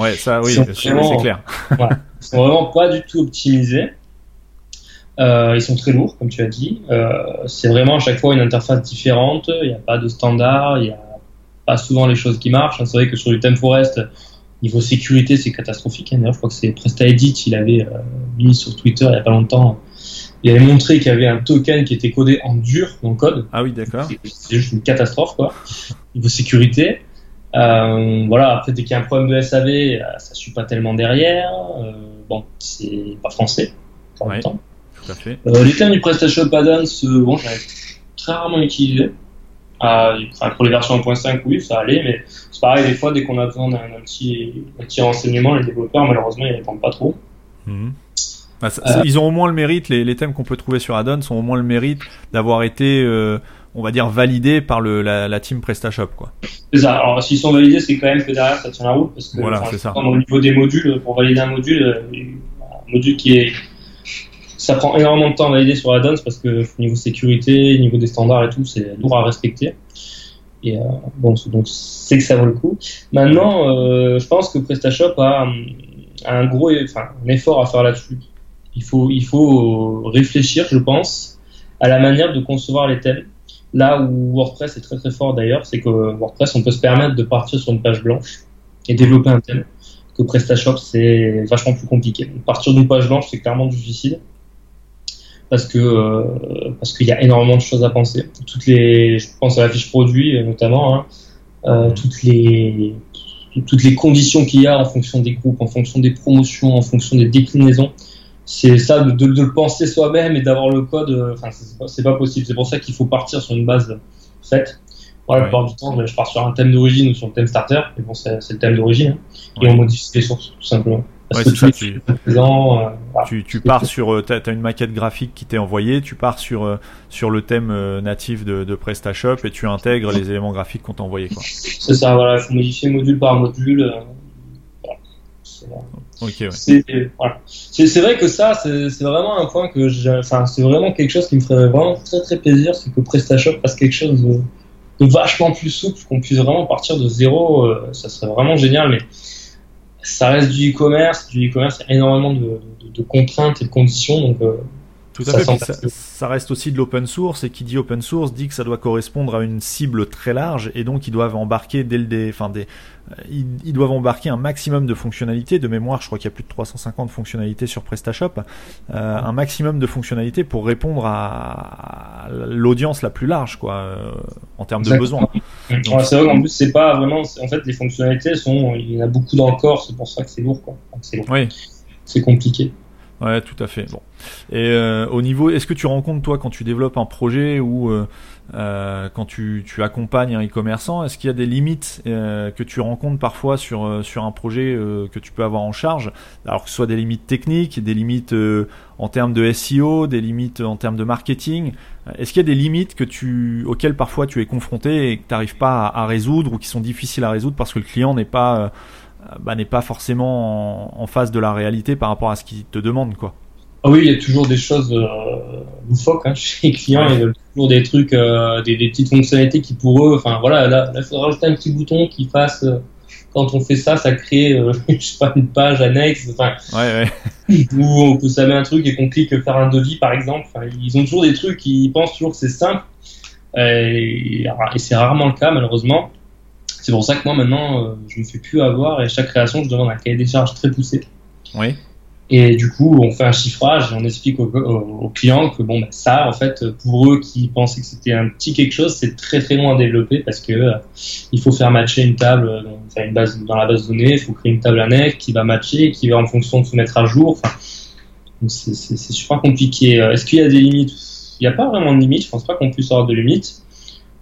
ouais, ça, oui, c'est clair. ils sont vraiment pas du tout optimisés. Euh, ils sont très lourds, comme tu as dit. Euh, c'est vraiment à chaque fois une interface différente. Il n'y a pas de standard. Il n'y a pas souvent les choses qui marchent. C'est vrai que sur du Theme Forest, niveau sécurité, c'est catastrophique. D'ailleurs, je crois que c'est PrestaEdit. Il avait euh, mis sur Twitter il n'y a pas longtemps. Il avait montré qu'il y avait un token qui était codé en dur dans le code. Ah oui, d'accord. C'est juste une catastrophe, quoi. Niveau sécurité. Euh, voilà, après dès qu'il y a un problème de SAV, euh, ça suit pas tellement derrière. Euh, bon, c'est pas français même temps. Tout à fait. Euh, les thèmes du PrestaShop Add-ons, bon, j'avais très rarement utilisé. Euh, pour les versions 1.5, oui, ça allait, mais c'est pareil, des fois, dès qu'on a besoin d'un petit, petit renseignement, les développeurs, malheureusement, ils répondent pas trop. Mhm. Bah, ils ont au moins le mérite, les, les thèmes qu'on peut trouver sur Add-on sont au moins le mérite d'avoir été on va dire validé par le, la, la team PrestaShop quoi. C'est ça. Alors s'ils sont validés, c'est quand même que derrière ça tient la route parce que voilà, c'est ça. au niveau des modules, pour valider un module, euh, un module qui est ça prend énormément de temps à valider sur Add-ons parce que niveau sécurité, niveau des standards et tout, c'est lourd à respecter. Et euh, bon, donc c'est que ça vaut le coup. Maintenant, euh, je pense que PrestaShop a, a un gros, enfin, un effort à faire là-dessus. Il faut, il faut réfléchir, je pense, à la manière de concevoir les thèmes Là où WordPress est très très fort d'ailleurs, c'est que WordPress, on peut se permettre de partir sur une page blanche et développer un thème. Que PrestaShop, c'est vachement plus compliqué. Partir d'une page blanche, c'est clairement difficile parce que euh, parce qu'il y a énormément de choses à penser. Toutes les, je pense à la fiche produit notamment, hein, euh, toutes les toutes les conditions qu'il y a en fonction des groupes, en fonction des promotions, en fonction des déclinaisons c'est ça de, le penser soi-même et d'avoir le code euh, enfin c'est pas, possible c'est pour ça qu'il faut partir sur une base faite voilà, la plupart du temps je pars sur un thème d'origine ou sur un thème starter et bon c'est le thème d'origine hein. et on modifie les sources tout simplement ouais, que ça, tu, présent, euh, tu, tu, pars sur, euh, t'as as une maquette graphique qui t'est envoyée, tu pars sur sur le thème natif de, de PrestaShop et tu intègres les éléments graphiques qu'on t'a envoyés. C'est ça, voilà, il faut modifier module par module. C'est vrai que ça, c'est vraiment un point que enfin, c'est vraiment quelque chose qui me ferait vraiment très très plaisir, c'est que PrestaShop fasse quelque chose de, vachement plus souple, qu'on puisse vraiment partir de zéro, euh, ça serait vraiment génial, mais ça reste du e-commerce, du e-commerce, il y a énormément de, de, contraintes et de conditions, donc euh, tout à fait. Ça, reste aussi de l'open source et qui dit open source dit que ça doit correspondre à une cible très large et donc ils doivent embarquer dès le enfin des, euh, ils, doivent embarquer un maximum de fonctionnalités. De mémoire, je crois qu'il y a plus de 350 fonctionnalités sur PrestaShop, euh, un maximum de fonctionnalités pour répondre à, l'audience la plus large, quoi, euh, en termes de besoins. c'est vrai qu'en plus c'est pas vraiment, en fait les fonctionnalités sont, il y en a beaucoup dans le corps, c'est pour ça que c'est lourd, quoi. C'est Oui. C'est compliqué. Ouais, tout à fait. Bon. Et euh, au niveau, est-ce que tu rencontres toi quand tu développes un projet ou euh, euh, quand tu, tu accompagnes un e-commerçant, est-ce qu'il y a des limites euh, que tu rencontres parfois sur euh, sur un projet que tu peux avoir en charge, alors que ce soit des limites techniques, des limites en termes de SEO, des limites en termes de marketing. Est-ce qu'il y a des limites que tu auxquelles parfois tu es confronté et que tu n'arrives pas à, à, résoudre ou qui sont difficiles à résoudre parce que le client n'est pas bah, n'est pas forcément en, face de la réalité par rapport à ce qu'il te demande, quoi. Ah oui, il y a toujours des choses euh, loufoques hein, chez les clients. Ils veulent toujours des trucs, euh, des, petites fonctionnalités qui pour eux, enfin voilà, là, il faudra rajouter un petit bouton qui fasse euh, quand on fait ça, ça crée, euh, je sais pas, une page annexe, enfin, ouais, ouais. où on peut ça met un truc et qu'on clique faire un devis, par exemple. Enfin, ils ont toujours des trucs, ils pensent toujours que c'est simple, et, et c'est rarement le cas, malheureusement. C'est pour ça que moi, maintenant, euh, je me fais plus avoir, et chaque création, je demande un cahier des charges très poussé. Oui. Et du coup, on fait un chiffrage et on explique aux, aux, clients que bon, bah, ça, en fait, pour eux qui pensaient que c'était un petit quelque chose, c'est très très loin à développer parce que euh, il faut faire matcher une table, euh, enfin, une base dans la base de données, il faut créer une table annexe qui va matcher, qui va en fonction de se mettre à jour. Enfin, c'est super compliqué. Est-ce qu'il y a des limites? Il n'y a pas vraiment de limite. Je pense pas qu'on puisse avoir de limites.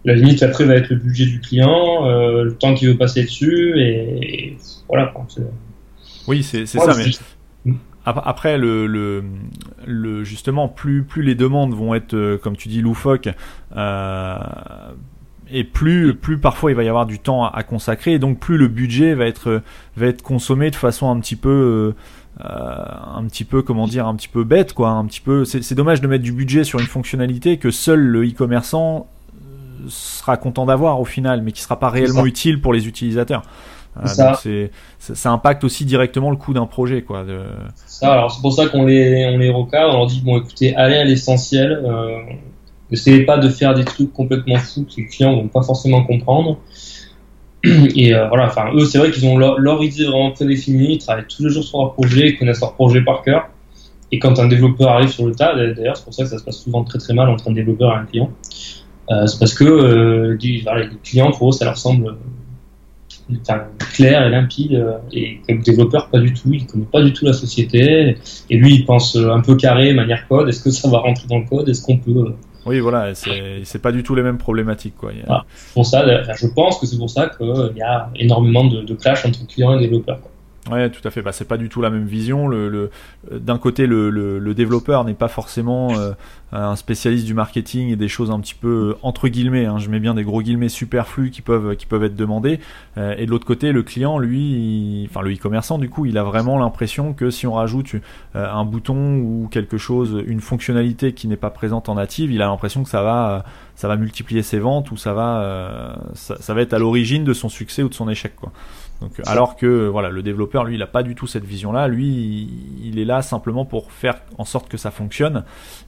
La limite après va être le budget du client, euh, le temps qu'il veut passer dessus et, et voilà. oui, c'est ça. Mais après, le, le, le, justement, plus, plus les demandes vont être, euh, comme tu dis, loufoques, euh, et plus, plus parfois il va y avoir du temps à, consacrer, et donc plus le budget va être, va être consommé de façon un petit peu, euh, un petit peu, comment dire, un petit peu bête, quoi, un petit peu. C'est dommage de mettre du budget sur une fonctionnalité que seul le e-commerçant sera content d'avoir au final, mais qui sera pas réellement utile pour les utilisateurs. Euh, ça. c'est, ça impacte aussi directement le coût d'un projet, quoi. De... Ça, alors c'est pour ça qu'on les, on les recadre, on leur dit bon, écoutez, allez à l'essentiel. Euh, N'essayez pas de faire des trucs complètement fous que les clients vont pas forcément comprendre. Et euh, voilà, enfin, eux, c'est vrai qu'ils ont leur, idée vraiment prédéfinie, ils travaillent tous les jours sur leur projet, ils connaissent leur projet par cœur. Et quand un développeur arrive sur le tas, d'ailleurs, c'est pour ça que ça se passe souvent très très mal entre un développeur et un client. Euh, c'est parce que euh, voilà, les clients, pour eux, ça leur semble enfin, clair et limpide. Euh, et comme développeur, pas du tout. Il connaît pas du tout la société. Et lui, il pense euh, un peu carré, manière code. Est-ce que ça va rentrer dans le code? Est-ce qu'on peut euh, oui, voilà, c'est pas du tout les mêmes problématiques. Quoi. Pour ça, je pense que c'est pour ça qu'il y a énormément de, de clash entre clients et développeurs. Ouais, tout à fait. Bah, c'est pas du tout la même vision. Le, le d'un côté, le, le, développeur n'est pas forcément euh, un spécialiste du marketing et des choses un petit peu euh, entre guillemets. Hein, je mets bien des gros guillemets superflus qui peuvent qui peuvent être demandés. Euh, et de l'autre côté, le client, lui, enfin le e-commerçant, du coup, il a vraiment l'impression que si on rajoute un bouton ou quelque chose, une fonctionnalité qui n'est pas présente en native, il a l'impression que ça va ça va multiplier ses ventes ou ça va ça, ça va être à l'origine de son succès ou de son échec, quoi. Donc, alors que voilà, le développeur, lui, il n'a pas du tout cette vision-là. Lui, il, est là simplement pour faire en sorte que ça fonctionne.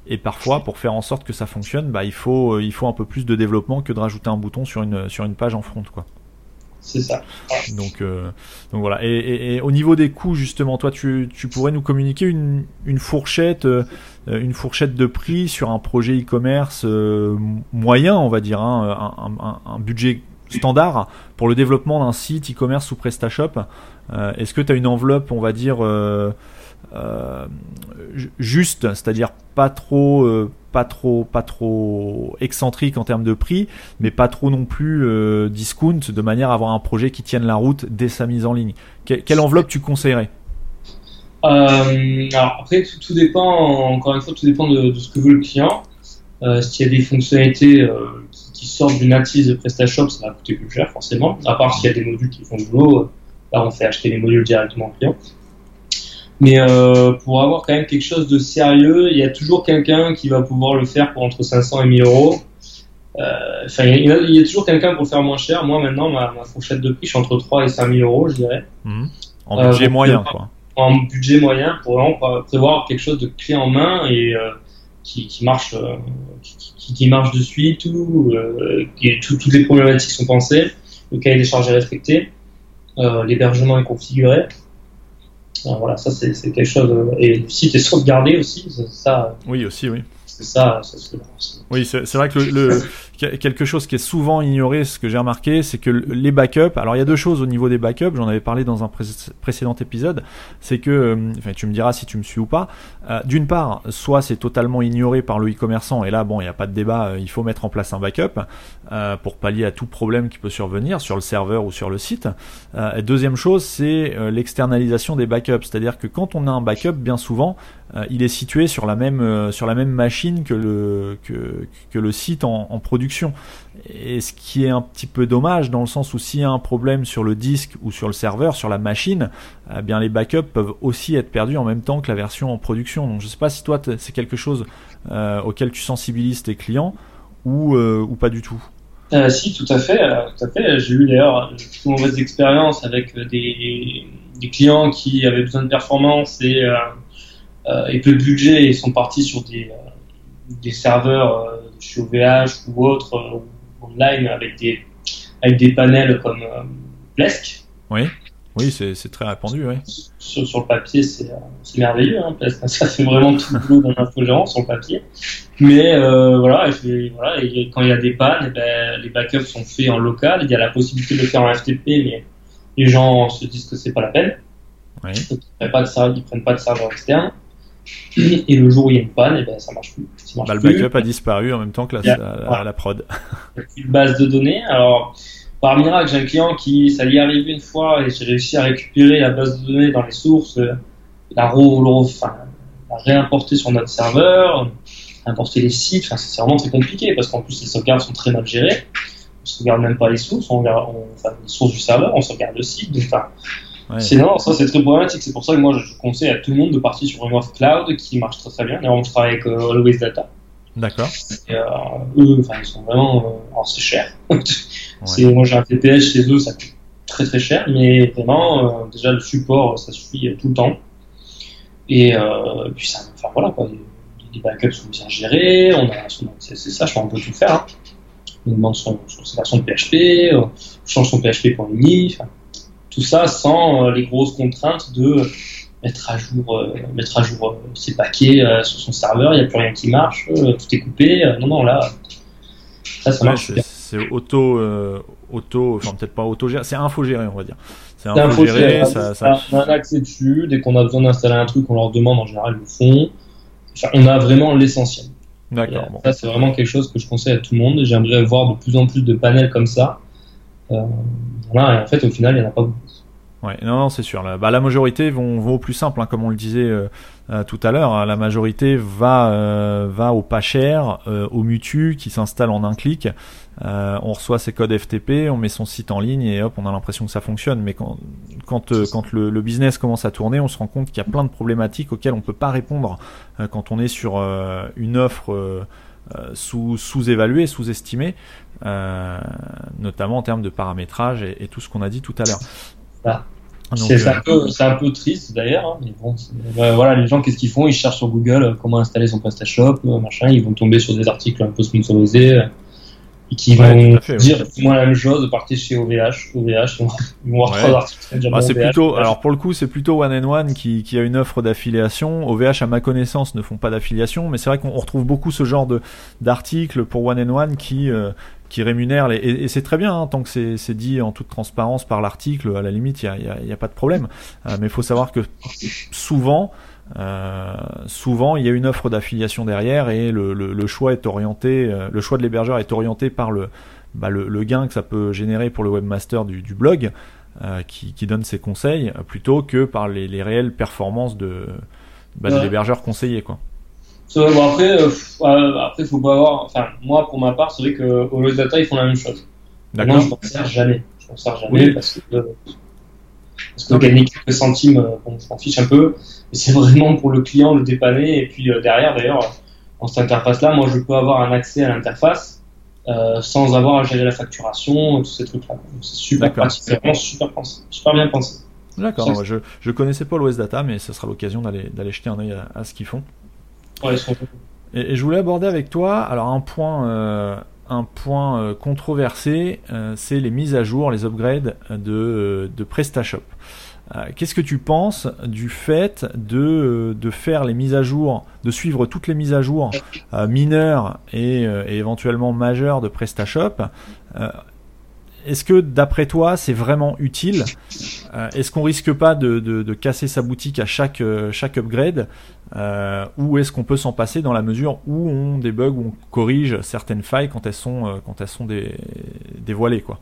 Et parfois, pour faire en sorte que ça fonctionne, bah, il faut, euh, il faut un peu plus de développement que de rajouter un bouton sur une, sur une page en front, quoi. C'est ça. Donc, euh, donc voilà. Et, et, au niveau des coûts, justement, toi, tu, tu pourrais nous communiquer une, une fourchette, euh, une fourchette de prix sur un projet e-commerce moyen, on va dire, hein, un, un, un budget standard pour le développement d'un site e-commerce ou PrestaShop. Euh, est-ce que tu as une enveloppe, on va dire, euh, euh, juste, c'est-à-dire pas trop, pas trop, pas trop excentrique en termes de prix, mais pas trop non plus discount, de manière à avoir un projet qui tienne la route dès sa mise en ligne? quelle enveloppe tu conseillerais? Alors après, tout, dépend, encore une fois, tout dépend de, ce que veut le client. S'il y a des fonctionnalités qui sortent du native de PrestaShop, ça va coûter plus cher forcément. À part s'il y a des modules qui font du boulot, là on fait acheter les modules directement au client. Mais euh, pour avoir quand même quelque chose de sérieux, il y a toujours quelqu'un qui va pouvoir le faire pour entre 500 et 1000 euros. Euh, enfin, il, y a toujours quelqu'un pour le faire moins cher. Moi, maintenant, ma, fourchette de prix, je suis entre 3 et 5 000 euros, je dirais. Mmh. En budget euh, moyen, quoi. En budget moyen, pour vraiment prévoir quelque chose de clé en main et qui, qui, marche, qui, qui, marche de suite, tout, euh, toutes les problématiques sont pensées, le cahier des charges est respecté, euh, l'hébergement est configuré. voilà, ça c'est quelque chose. Euh, et le site est sauvegardé aussi. Ça, oui, aussi, oui. C'est ça, Oui, c'est vrai que le, quelque chose qui est souvent ignoré, ce que j'ai remarqué, c'est que les backups. Alors il y a deux choses au niveau des backups. J'en avais parlé dans un précédent épisode. C'est que, euh, enfin, tu me diras si tu me suis ou pas. Euh, d'une part, soit c'est totalement ignoré par le e-commerçant, et là, bon, il n'y a pas de débat. Euh, il faut mettre en place un backup pour pallier à tout problème qui peut survenir sur le serveur ou sur le site. Deuxième chose, c'est l'externalisation des backups. C'est-à-dire que quand on a un backup, bien souvent, il est situé sur la même sur la même machine que le que, le site en production et ce qui est un petit peu dommage dans le sens où s'il y a un problème sur le disque ou sur le serveur, sur la machine, eh bien les backups peuvent aussi être perdus en même temps que la version en production. Donc je sais pas si toi c'est quelque chose euh, auquel tu sensibilises tes clients ou, euh, ou pas du tout. Euh, si, tout à fait. Tout fait. J'ai eu d'ailleurs de mauvaises expériences avec des, clients qui avaient besoin de performance et, et peu de budget et sont partis sur des, des serveurs chez OVH ou autres online avec des, avec des panels comme Plesk. Oui. Oui, c'est très répandu, oui. Sur, sur le papier, c'est merveilleux, hein, ça fait vraiment tout le boulot d'un infogérant sur le papier. Mais euh, voilà, et, voilà et quand il y a des pannes, eh ben, les backups sont faits en local, il y a la possibilité de le faire en FTP, mais les gens se disent que c'est pas la peine. Oui. ils de prennent pas de serveur externe. Et le jour où il y a une panne, et eh ben, ça marche plus. marche bah, le backup a disparu en même temps que la, la, prod. Il n'y a plus de base de données. Alors, par miracle, j'ai un client qui, ça lui est arrivé une fois et j'ai réussi à récupérer la base de données dans les sources, euh, la, enfin, la réimporter sur notre serveur, importer les sites. Enfin, c'est vraiment très compliqué parce qu'en plus les sauvegardes sont très mal gérées. On sauvegarde même pas les sources, on regarde, enfin, les sources du serveur, on sauvegarde le site. Donc, enfin, c'est non, ça c'est très problématique. C'est pour ça que moi je conseille à tout le monde de partir sur une offre cloud qui marche très très bien. D'ailleurs, on travaille avec euh, Always Data. D'accord. Euh, eux, ils sont vraiment, euh, alors c'est cher. Moi j'ai un TPS chez eux, ça coûte très très cher, mais vraiment, euh, déjà le support, ça suffit tout le temps. Et euh, puis ça, enfin voilà quoi, les backups sont bien gérés, on a, c'est ça, je crois, on peut tout faire. Hein. On demande son, son version de PHP, on change son PHP pour une enfin, tout ça sans les grosses contraintes de mettre à jour, euh, mettre à jour euh, ses paquets euh, sur son serveur, il n'y a plus rien qui marche, tout est coupé. non, non, là, ça, ça marche. C'est auto, auto, enfin peut-être pas auto c'est infogéré, on va dire. C'est infogéré, ça, ça... On a un accès dessus, dès qu'on a besoin d'installer un truc, on leur demande, en général, ils le font. on a vraiment l'essentiel. D'accord. Ça, c'est vraiment quelque chose que je conseille à tout le monde. J'aimerais voir de plus en plus de panels comme ça. Voilà, et en fait, au final, il n'y en a pas beaucoup. Ouais, non, c'est sûr. La, bah, la majorité vont, au plus simple, hein, comme on le disait euh, euh, tout à l'heure. Hein. la majorité va, euh, au pas cher, au mutu qui s'installe en un clic. on reçoit ses codes FTP, on met son site en ligne et hop, on a l'impression que ça fonctionne. Mais quand, le, le, business commence à tourner, on se rend compte qu'il y a plein de problématiques auxquelles on peut pas répondre quand on est sur une offre. sous, sous-évaluée, sous-estimée, notamment en termes de paramétrage et, et tout ce qu'on a dit tout à l'heure. Ah, c'est un, peu, un peu triste d'ailleurs, hein, bon, euh, voilà, les gens qu'est-ce qu'ils font? Ils cherchent sur Google euh, comment installer son PrestaShop, euh, machin, ils vont tomber sur des articles un peu sponsorisés et qui vont dire moi la même chose, partez chez OVH, OVH, ils vont voir trois articles. Bah, c'est plutôt, alors pour le coup, c'est plutôt One and One qui, qui a une offre d'affiliation. OVH, à ma connaissance, ne font pas d'affiliation, mais c'est vrai qu'on retrouve beaucoup ce genre de d'articles pour One and One qui qui rémunère les, et, c'est très bien hein, tant que c'est dit en toute transparence par l'article à la limite il y a, y a, pas de problème. Euh, mais il faut savoir que souvent euh, souvent il y a une offre d'affiliation derrière et le, le, le, choix est orienté euh, le choix de l'hébergeur est orienté par le, bah, le, le gain que ça peut générer pour le webmaster du, du blog euh, qui, qui, donne ses conseils plutôt que par les, les réelles performances de, bah, de l'hébergeur conseillé quoi bon, après, euh, après, faut pas avoir. Enfin, moi, pour ma part, c'est vrai que Always Data, ils font la même chose. Moi, je m'en sers jamais. Je m'en sers jamais parce que parce que gagner quelques centimes, euh, bon, je m'en fiche un peu. Mais c'est vraiment pour le client le dépanner. Et puis euh, derrière, d'ailleurs, dans cette interface-là, moi, je peux avoir un accès à l'interface euh, sans avoir à gérer la facturation, tous ces trucs-là. C'est super pratique. C'est vraiment super, pensé, super bien pensé. D'accord. Je je connaissais pas l'OS Data, mais ce sera l'occasion d'aller d'aller jeter un œil à ce qu'ils font et, je voulais aborder avec toi, alors un point, euh, un point euh, controversé, euh, c'est les mises à jour, les upgrades de, de PrestaShop. Qu'est-ce que tu penses du fait de, de faire les mises à jour, de suivre toutes les mises à jour mineures et, et, éventuellement majeures de PrestaShop? Est-ce que d'après toi c'est vraiment utile? Euh, Est-ce qu'on risque pas de, de, de, casser sa boutique à chaque, euh, chaque upgrade? Euh, Ou est-ce qu'on peut s'en passer dans la mesure où on débug, où on corrige certaines failles quand elles sont, quand elles sont dévoilées quoi?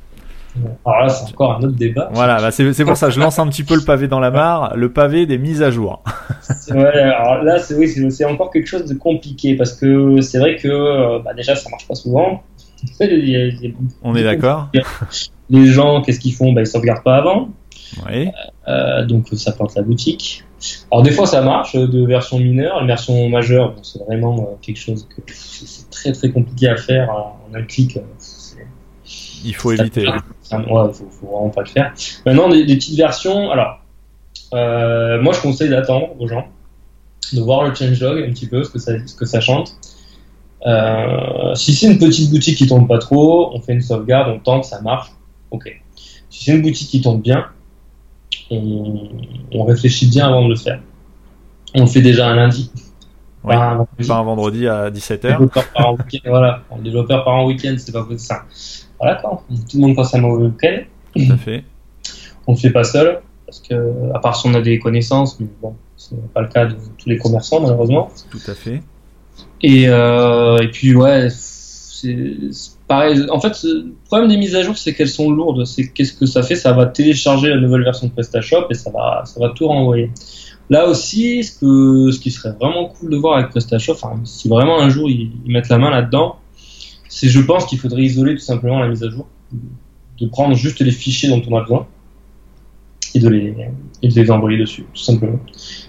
Alors là, c'est encore un autre débat. Voilà, bah c'est pour ça, je lance un petit peu le pavé dans la mare, le pavé des mises à jour. ouais, alors là, c'est oui, c'est encore quelque chose de compliqué parce que c'est vrai que bah déjà, ça marche pas souvent. On est d'accord. Les gens, qu'est-ce qu'ils font? Bah, Ils sauvegardent pas avant. Oui. Euh, donc ça plante la boutique. Alors des fois ça marche de version mineure, la version majeure, c'est vraiment euh, quelque chose que c'est très très compliqué à faire en un clic. Il faut éviter. Ouais, il faut, faut, vraiment pas le faire. Maintenant, des, des petites versions. Alors, euh, moi, je conseille d'attendre aux gens, de voir le changelog un petit peu, ce que ça, ce que ça chante. Euh, si c'est une petite boutique qui tombe pas trop, on fait une sauvegarde, on tente, ça marche. Ok. Si c'est une boutique qui tombe bien, on, on, réfléchit bien avant de le faire. On le fait déjà un lundi. Oui, pas, un vendredi. pas un vendredi à 17h. voilà, un développeur par un week-end, c'est pas possible ça. Voilà. Tout le monde passe un mauvais week-end. Tout à fait. On le fait pas seul, parce que, à part si on a des connaissances, mais bon, c'est pas le cas de tous les commerçants malheureusement. Tout à fait. Et, euh, et puis ouais, c'est pareil. En fait, le problème des mises à jour, c'est qu'elles sont lourdes. C'est qu'est-ce que ça fait? Ça va télécharger la nouvelle version de PrestaShop et ça va, ça va tout renvoyer. Là aussi, ce, que, ce qui serait vraiment cool de voir avec PrestaShop, enfin, si vraiment un jour ils mettent la main là-dedans, c'est je pense qu'il faudrait isoler tout simplement la mise à jour, de prendre juste les fichiers dont on a besoin et de les, de les envoyer dessus, tout simplement.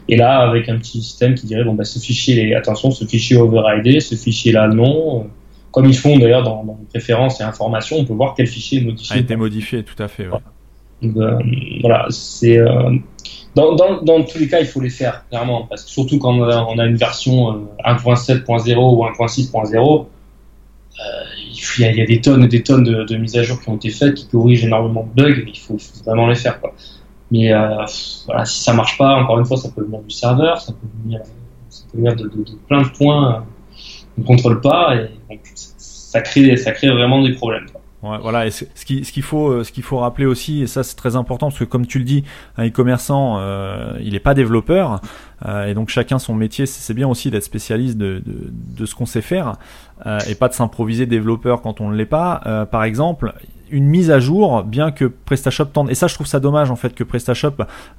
Et là, avec un petit système qui dirait bon bah ce fichier, attention, ce fichier overridé, ce fichier-là non. Comme ils font d'ailleurs dans, dans préférences et informations, on peut voir quel fichier est modifié. A été modifié, tout à fait. Ouais. Donc, euh, voilà, c'est euh, dans, dans, dans, tous les cas, il faut les faire clairement, parce que surtout quand on a, on a une version euh, 1.7.0 ou 1.6.0, il y, a, il y, a, des tonnes et des tonnes de, de, mises à jour qui ont été faites, qui corrigent énormément de bugs, il faut, faut vraiment les faire. Quoi. Mais euh, voilà, si ça marche pas, encore une fois, ça peut venir du serveur, ça peut venir, ça peut venir de, plein de points qu'on ne contrôle pas, et donc ça crée, ça crée vraiment des problèmes. Ouais, voilà. Et ce qu'il ce faut, ce qu'il faut rappeler aussi, et ça c'est très important parce que comme tu le dis, un e-commerçant, euh, il n'est pas développeur, euh, et donc chacun son métier. C'est bien aussi d'être spécialiste de, de, ce qu'on sait faire euh, et pas de s'improviser développeur quand on ne l'est pas. Euh, par exemple, une mise à jour, bien que PrestaShop tente, et ça je trouve ça dommage en fait que PrestaShop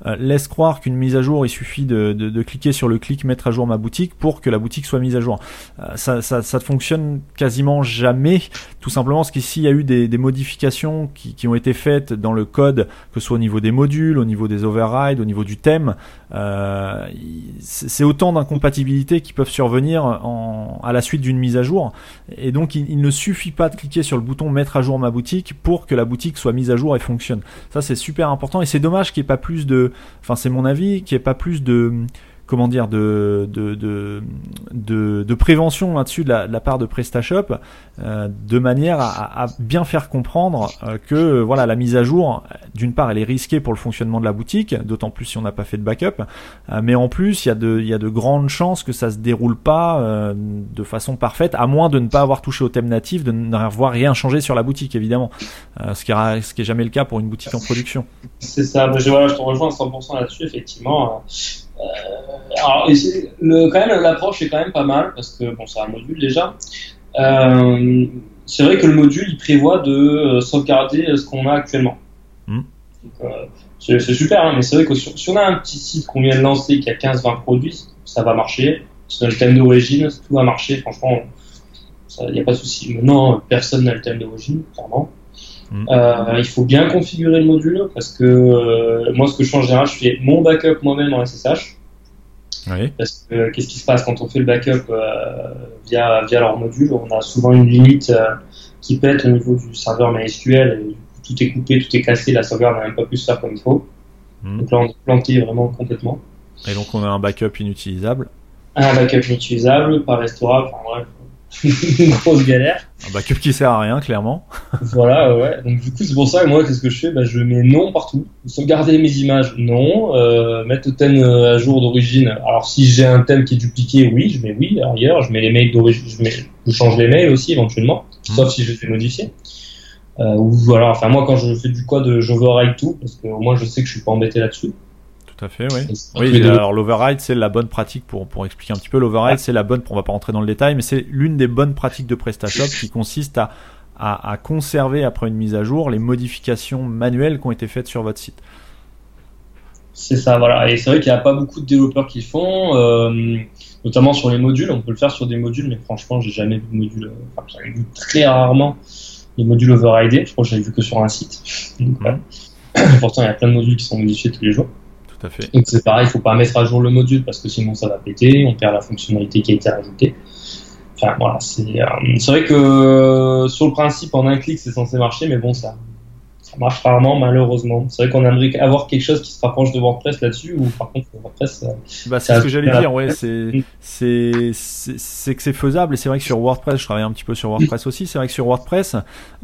euh, laisse croire qu'une mise à jour, il suffit de, de, cliquer sur le clic mettre à jour ma boutique pour que la boutique soit mise à jour. Euh, ça, ça, fonctionne quasiment jamais, tout simplement parce qu'ici il y a eu des, modifications qui, ont été faites dans le code, que ce soit au niveau des modules, au niveau des overrides, au niveau du thème. Euh, c'est autant d'incompatibilités qui peuvent survenir en, à la suite d'une mise à jour, et donc il, il ne suffit pas de cliquer sur le bouton mettre à jour ma boutique pour que la boutique soit mise à jour et fonctionne. Ça c'est super important et c'est dommage qu'il n'y ait pas plus de, enfin c'est mon avis, qu'il n'y ait pas plus de comment dire de de, de, de, prévention là-dessus de, de, la part de PrestaShop euh, de manière à, à, bien faire comprendre euh, que voilà la mise à jour d'une part elle est risquée pour le fonctionnement de la boutique d'autant plus si on n'a pas fait de backup euh, mais en plus il y a de y a de grandes chances que ça se déroule pas euh, de façon parfaite à moins de ne pas avoir touché au thème natif de n'avoir rien changé sur la boutique évidemment. Euh, ce qui est ce qui jamais le cas pour une boutique en production. C'est ça. Je, te rejoins 100% là-dessus effectivement euh, alors, le, quand même, l'approche est quand même pas mal parce que bon, c'est un module déjà. Euh, c'est vrai que le module il prévoit de euh, sauvegarder ce qu'on a actuellement. Mmh. Euh, c'est super, hein, mais c'est vrai que si, si, on a un petit site qu'on vient de lancer qui a 15-20 produits, ça va marcher. Si on a le thème d'origine, tout va marcher. Franchement, il n'y a pas de souci. Maintenant, personne n'a le thème d'origine, clairement. Mmh. Euh, il faut bien configurer le module parce que euh, moi, ce que je fais en général, je fais mon backup moi-même en SSH. Oui. Parce que euh, qu'est-ce qui se passe quand on fait le backup euh, via, via leur module? On a souvent une limite qui pète au niveau du serveur MySQL et tout est coupé, tout est cassé, la sauvegarde n'a même pas pu se faire comme il faut. Mmh. Donc là, on est planté vraiment complètement. Et donc, on a un backup inutilisable. Un backup inutilisable, pas restaurable, enfin bref, une grosse galère. Un backup qui sert à rien, clairement. voilà, ouais. Donc du coup, c'est pour ça que moi, qu'est-ce que je fais? Bah, Je mets non partout. Sauvegarder mes images, non. Euh, mettre le thème à jour d'origine. Alors si j'ai un thème qui est dupliqué, oui, je mets oui. Ailleurs, je mets les mails d'origine. Je, mets... je change les mails aussi éventuellement, mmh. sauf si je les ai modifiés. Euh, ou voilà. Enfin moi, quand je fais du code, j'override tout parce que au moins je sais que je suis pas embêté là-dessus. Tout à fait, oui. Oui, alors l'override, c'est la bonne pratique pour, pour expliquer un petit peu. L'override, c'est la bonne, on va pas rentrer dans le détail, mais c'est l'une des bonnes pratiques de PrestaShop qui consiste à, à, à, conserver après une mise à jour les modifications manuelles qui ont été faites sur votre site. C'est ça, voilà. Et c'est vrai qu'il n'y a pas beaucoup de développeurs qui font, euh, notamment sur les modules. On peut le faire sur des modules, mais franchement, j'ai jamais vu de module. Enfin, vu très rarement les modules overridés. Je crois que j'avais vu que sur un site. Donc, ouais. Pourtant, il y a plein de modules qui sont modifiés tous les jours. Tout à fait. Donc c'est pareil, il faut pas mettre à jour le module parce que sinon ça va péter, on perd la fonctionnalité qui a été rajoutée. enfin voilà, c'est c'est vrai que sur le principe en un clic c'est censé marcher, mais bon ça ça marche rarement malheureusement. C'est vrai qu'on aimerait avoir quelque chose qui se rapproche de WordPress là-dessus, ou par contre WordPress. Bah, c'est ce que j'allais dire, ouais, c'est c'est c'est que c'est faisable et c'est vrai que sur WordPress, je travaille un petit peu sur WordPress aussi. C'est vrai que sur WordPress,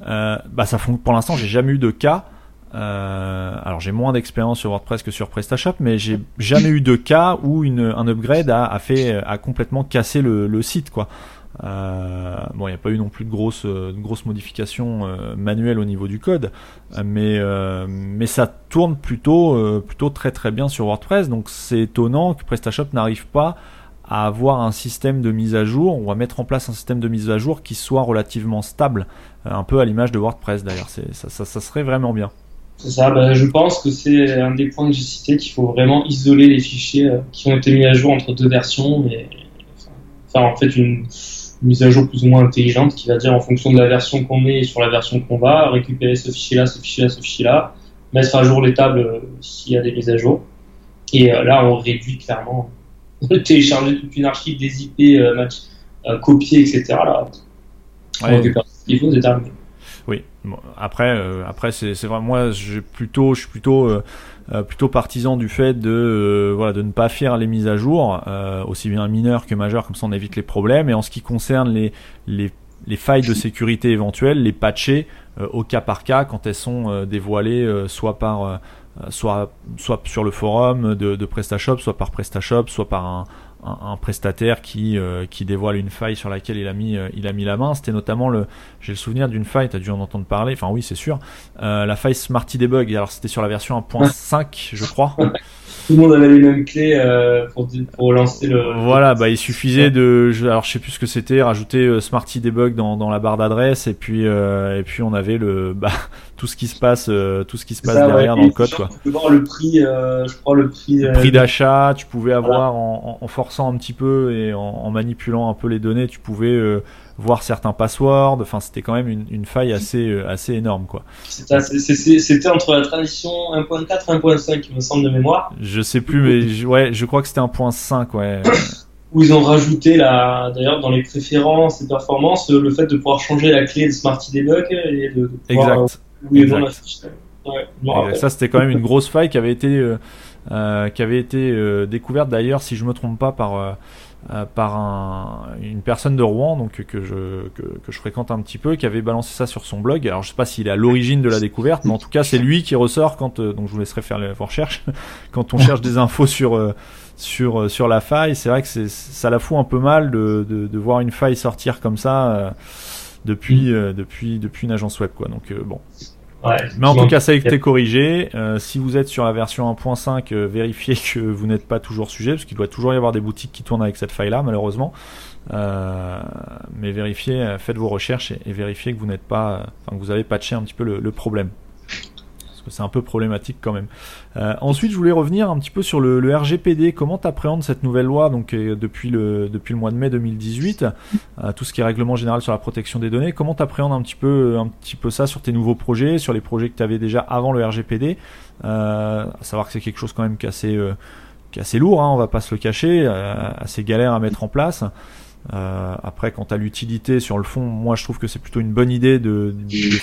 euh, bah ça font pour l'instant, j'ai jamais eu de cas. Euh, alors j'ai moins d'expérience sur WordPress que sur PrestaShop, mais j'ai jamais eu de cas où un upgrade a, fait complètement cassé le, site. Euh, bon, il n'y a pas eu non plus de grosses, modifications euh, manuelles au niveau du code, mais, ça tourne plutôt, très très bien sur WordPress. Donc c'est étonnant que PrestaShop n'arrive pas à avoir un système de mise à jour ou à mettre en place un système de mise à jour qui soit relativement stable, un peu à l'image de WordPress d'ailleurs. Ça, serait vraiment bien. C'est ça, ben, je pense que c'est un des points que j'ai cité, qu'il faut vraiment isoler les fichiers qui ont été mis à jour entre deux versions et faire en fait une, mise à jour plus ou moins intelligente qui va dire en fonction de la version qu'on met et sur la version qu'on va, récupérer ce fichier-là, ce fichier-là, ce fichier-là, mettre à jour les tables euh, s'il y a des mises à jour. Et euh, là, on réduit clairement télécharger toute une archive des IP, euh, match, copier, etc. Là, on récupère ce qu'il faut, c'est terminé. Après, après c'est vrai. Moi, je plutôt, je suis plutôt euh, plutôt partisan du fait de euh, voilà de ne pas faire les mises à jour, euh, aussi bien mineures que majeures, comme ça on évite les problèmes. Et en ce qui concerne les les, les failles de sécurité éventuelles, les patcher au cas par cas quand elles sont dévoilées soit par soit soit sur le forum de PrestaShop, soit par PrestaShop, soit par un, un, prestataire qui euh, qui dévoile une faille sur laquelle il a mis euh, il a mis la main. C'était notamment le j'ai le souvenir d'une faille, tu as dû en entendre parler. Enfin oui, c'est sûr. Euh, la faille Smarty Debug. Alors c'était sur la version 1.5, je crois. Tout le monde avait les mêmes clés pour, pour lancer le. Voilà, bah il suffisait de, alors je sais plus ce que c'était, rajouter Smarty Debug dans, dans la barre d'adresse et puis et puis on avait le bah tout ce qui se passe tout ce qui se passe derrière dans le code quoi. Tu peux voir le prix, je crois le prix. Le prix d'achat, tu pouvais avoir en, en, force un petit peu et en, manipulant un peu les données, tu pouvais euh, voir certains passwords. Enfin, c'était quand même une, faille assez, euh, assez énorme, quoi. C'était entre la transition 1.4 et 1.5, il me semble de mémoire. Je sais plus, mais je, ouais, je crois que c'était 1.5, ouais. Où ils ont rajouté, d'ailleurs, dans les préférences et performances, le fait de pouvoir changer la clé de Smarty Debug et de, pouvoir, exact. Euh, ça, c'était quand même une grosse faille qui avait été euh, qui avait été euh, découverte d'ailleurs, si je me trompe pas, par euh, par un, une personne de Rouen, donc que je que, je fréquente un petit peu, qui avait balancé ça sur son blog. Alors je sais pas s'il est à l'origine de la découverte, mais en tout cas c'est lui qui ressort quand donc je vous laisserai faire les recherches quand on cherche des infos sur sur sur la faille. C'est vrai que c'est ça la fout un peu mal de, de, de voir une faille sortir comme ça depuis depuis depuis une agence web quoi. Donc bon mais en tout cas, ça a été corrigé. Euh, si vous êtes sur la version 1.5, euh, vérifiez que vous n'êtes pas toujours sujet, parce qu'il doit toujours y avoir des boutiques qui tournent avec cette faille-là, malheureusement. Euh, mais vérifiez, faites vos recherches et, vérifiez que vous n'êtes pas, enfin, que vous avez patché un petit peu le problème c'est un peu problématique quand même. Euh, ensuite, je voulais revenir un petit peu sur le, RGPD. Comment tu appréhendes cette nouvelle loi donc euh, depuis le depuis le mois de mai 2018, euh, tout ce qui est règlement général sur la protection des données. Comment tu appréhendes un petit peu un petit peu ça sur tes nouveaux projets, sur les projets que tu avais déjà avant le RGPD. à savoir que c'est quelque chose quand même qui est assez qui est assez lourd, hein, on va pas se le cacher, assez galère à mettre en place. Euh, après, quant à l'utilité sur le fond, moi je trouve que c'est plutôt une bonne idée de,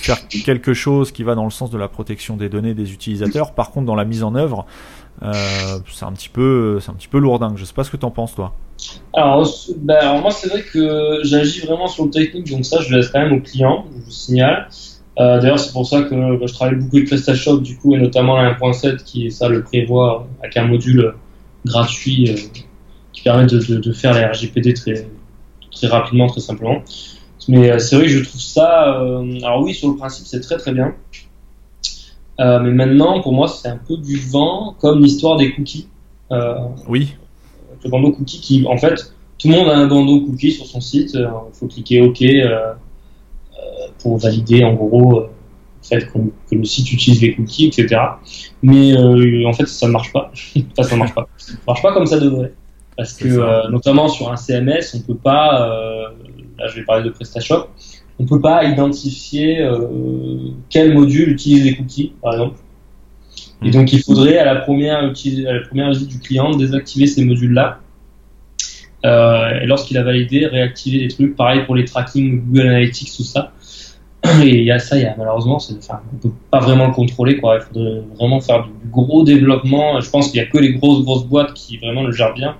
faire quelque chose qui va dans le sens de la protection des données des utilisateurs. Par contre, dans la mise en œuvre, euh, c'est un petit peu, c'est un petit peu lourdingue. Je sais pas ce que t'en penses toi. Alors, ben, moi c'est vrai que j'agis vraiment sur le technique, donc ça je laisse quand même au client, je vous signale. Euh, D'ailleurs, c'est pour ça que ben, je travaille beaucoup avec PrestaShop, du coup, et notamment la 1.7 qui, ça, le prévoit avec un module gratuit qui permet de, faire les RGPD très, très rapidement, très simplement. Mais euh, c'est vrai que je trouve ça. Euh, alors oui, sur le principe, c'est très très bien. Euh, mais maintenant, pour moi, c'est un peu du vent, comme l'histoire des cookies. oui. Le bandeau cookie qui, en fait, tout le monde a un bandeau cookie sur son site. Il faut cliquer OK pour valider, en gros, le fait que, le site utilise les cookies, etc. Mais en fait, ça ne marche pas. enfin, ça marche pas. Ça marche pas comme ça devrait. Parce que euh, notamment sur un CMS, on peut pas, euh, là je vais parler de PrestaShop, on peut pas identifier euh, quel module utilise les cookies, par exemple. Et donc il faudrait à la première, à la première visite du client désactiver ces modules-là et lorsqu'il a validé, réactiver des trucs, pareil pour les tracking, Google Analytics, tout ça. Et il y a ça, il y a malheureusement, enfin, on peut pas vraiment le contrôler, quoi. Il faudrait vraiment faire du, gros développement. Je pense qu'il y a que les grosses grosses boîtes qui vraiment le gèrent bien.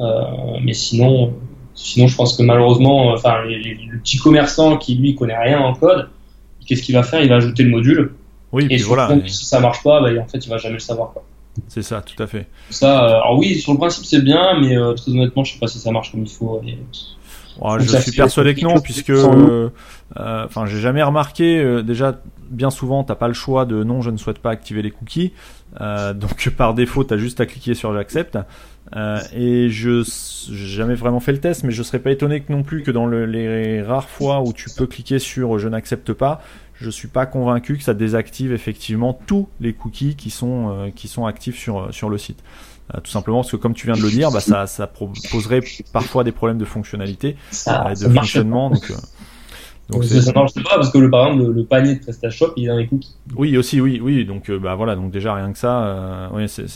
Euh, mais sinon, sinon, je pense que malheureusement, enfin, le petit commerçant qui lui connaît rien en code, qu'est-ce qu'il va faire? Il va ajouter le module. Oui, et puis voilà. si ça marche pas, bah, en fait, il va jamais le savoir. C'est ça, tout à fait. Ça, euh, alors oui, sur le principe c'est bien, mais euh, très honnêtement, je sais pas si ça marche comme il faut. Je suis persuadé que non, puisque, euh, enfin, j'ai jamais remarqué. déjà, bien souvent, t'as pas le choix de non, je ne souhaite pas activer les cookies. donc par défaut, tu as juste à cliquer sur j'accepte. et je j'ai jamais vraiment fait le test, mais je serais pas étonné que non plus que dans les rares fois où tu peux cliquer sur je n'accepte pas, je suis pas convaincu que ça désactive effectivement tous les cookies qui sont, euh, qui sont actifs sur, euh, sur le site. Euh, tout simplement parce que comme tu viens de le dire, bah, ça, ça poserait parfois des problèmes de fonctionnalité, et de fonctionnement. Donc, donc ça marche pas parce que le, par exemple le, panier de PrestaShop il est dans les cookies. Oui aussi oui oui donc bah voilà donc déjà rien que ça oui c'est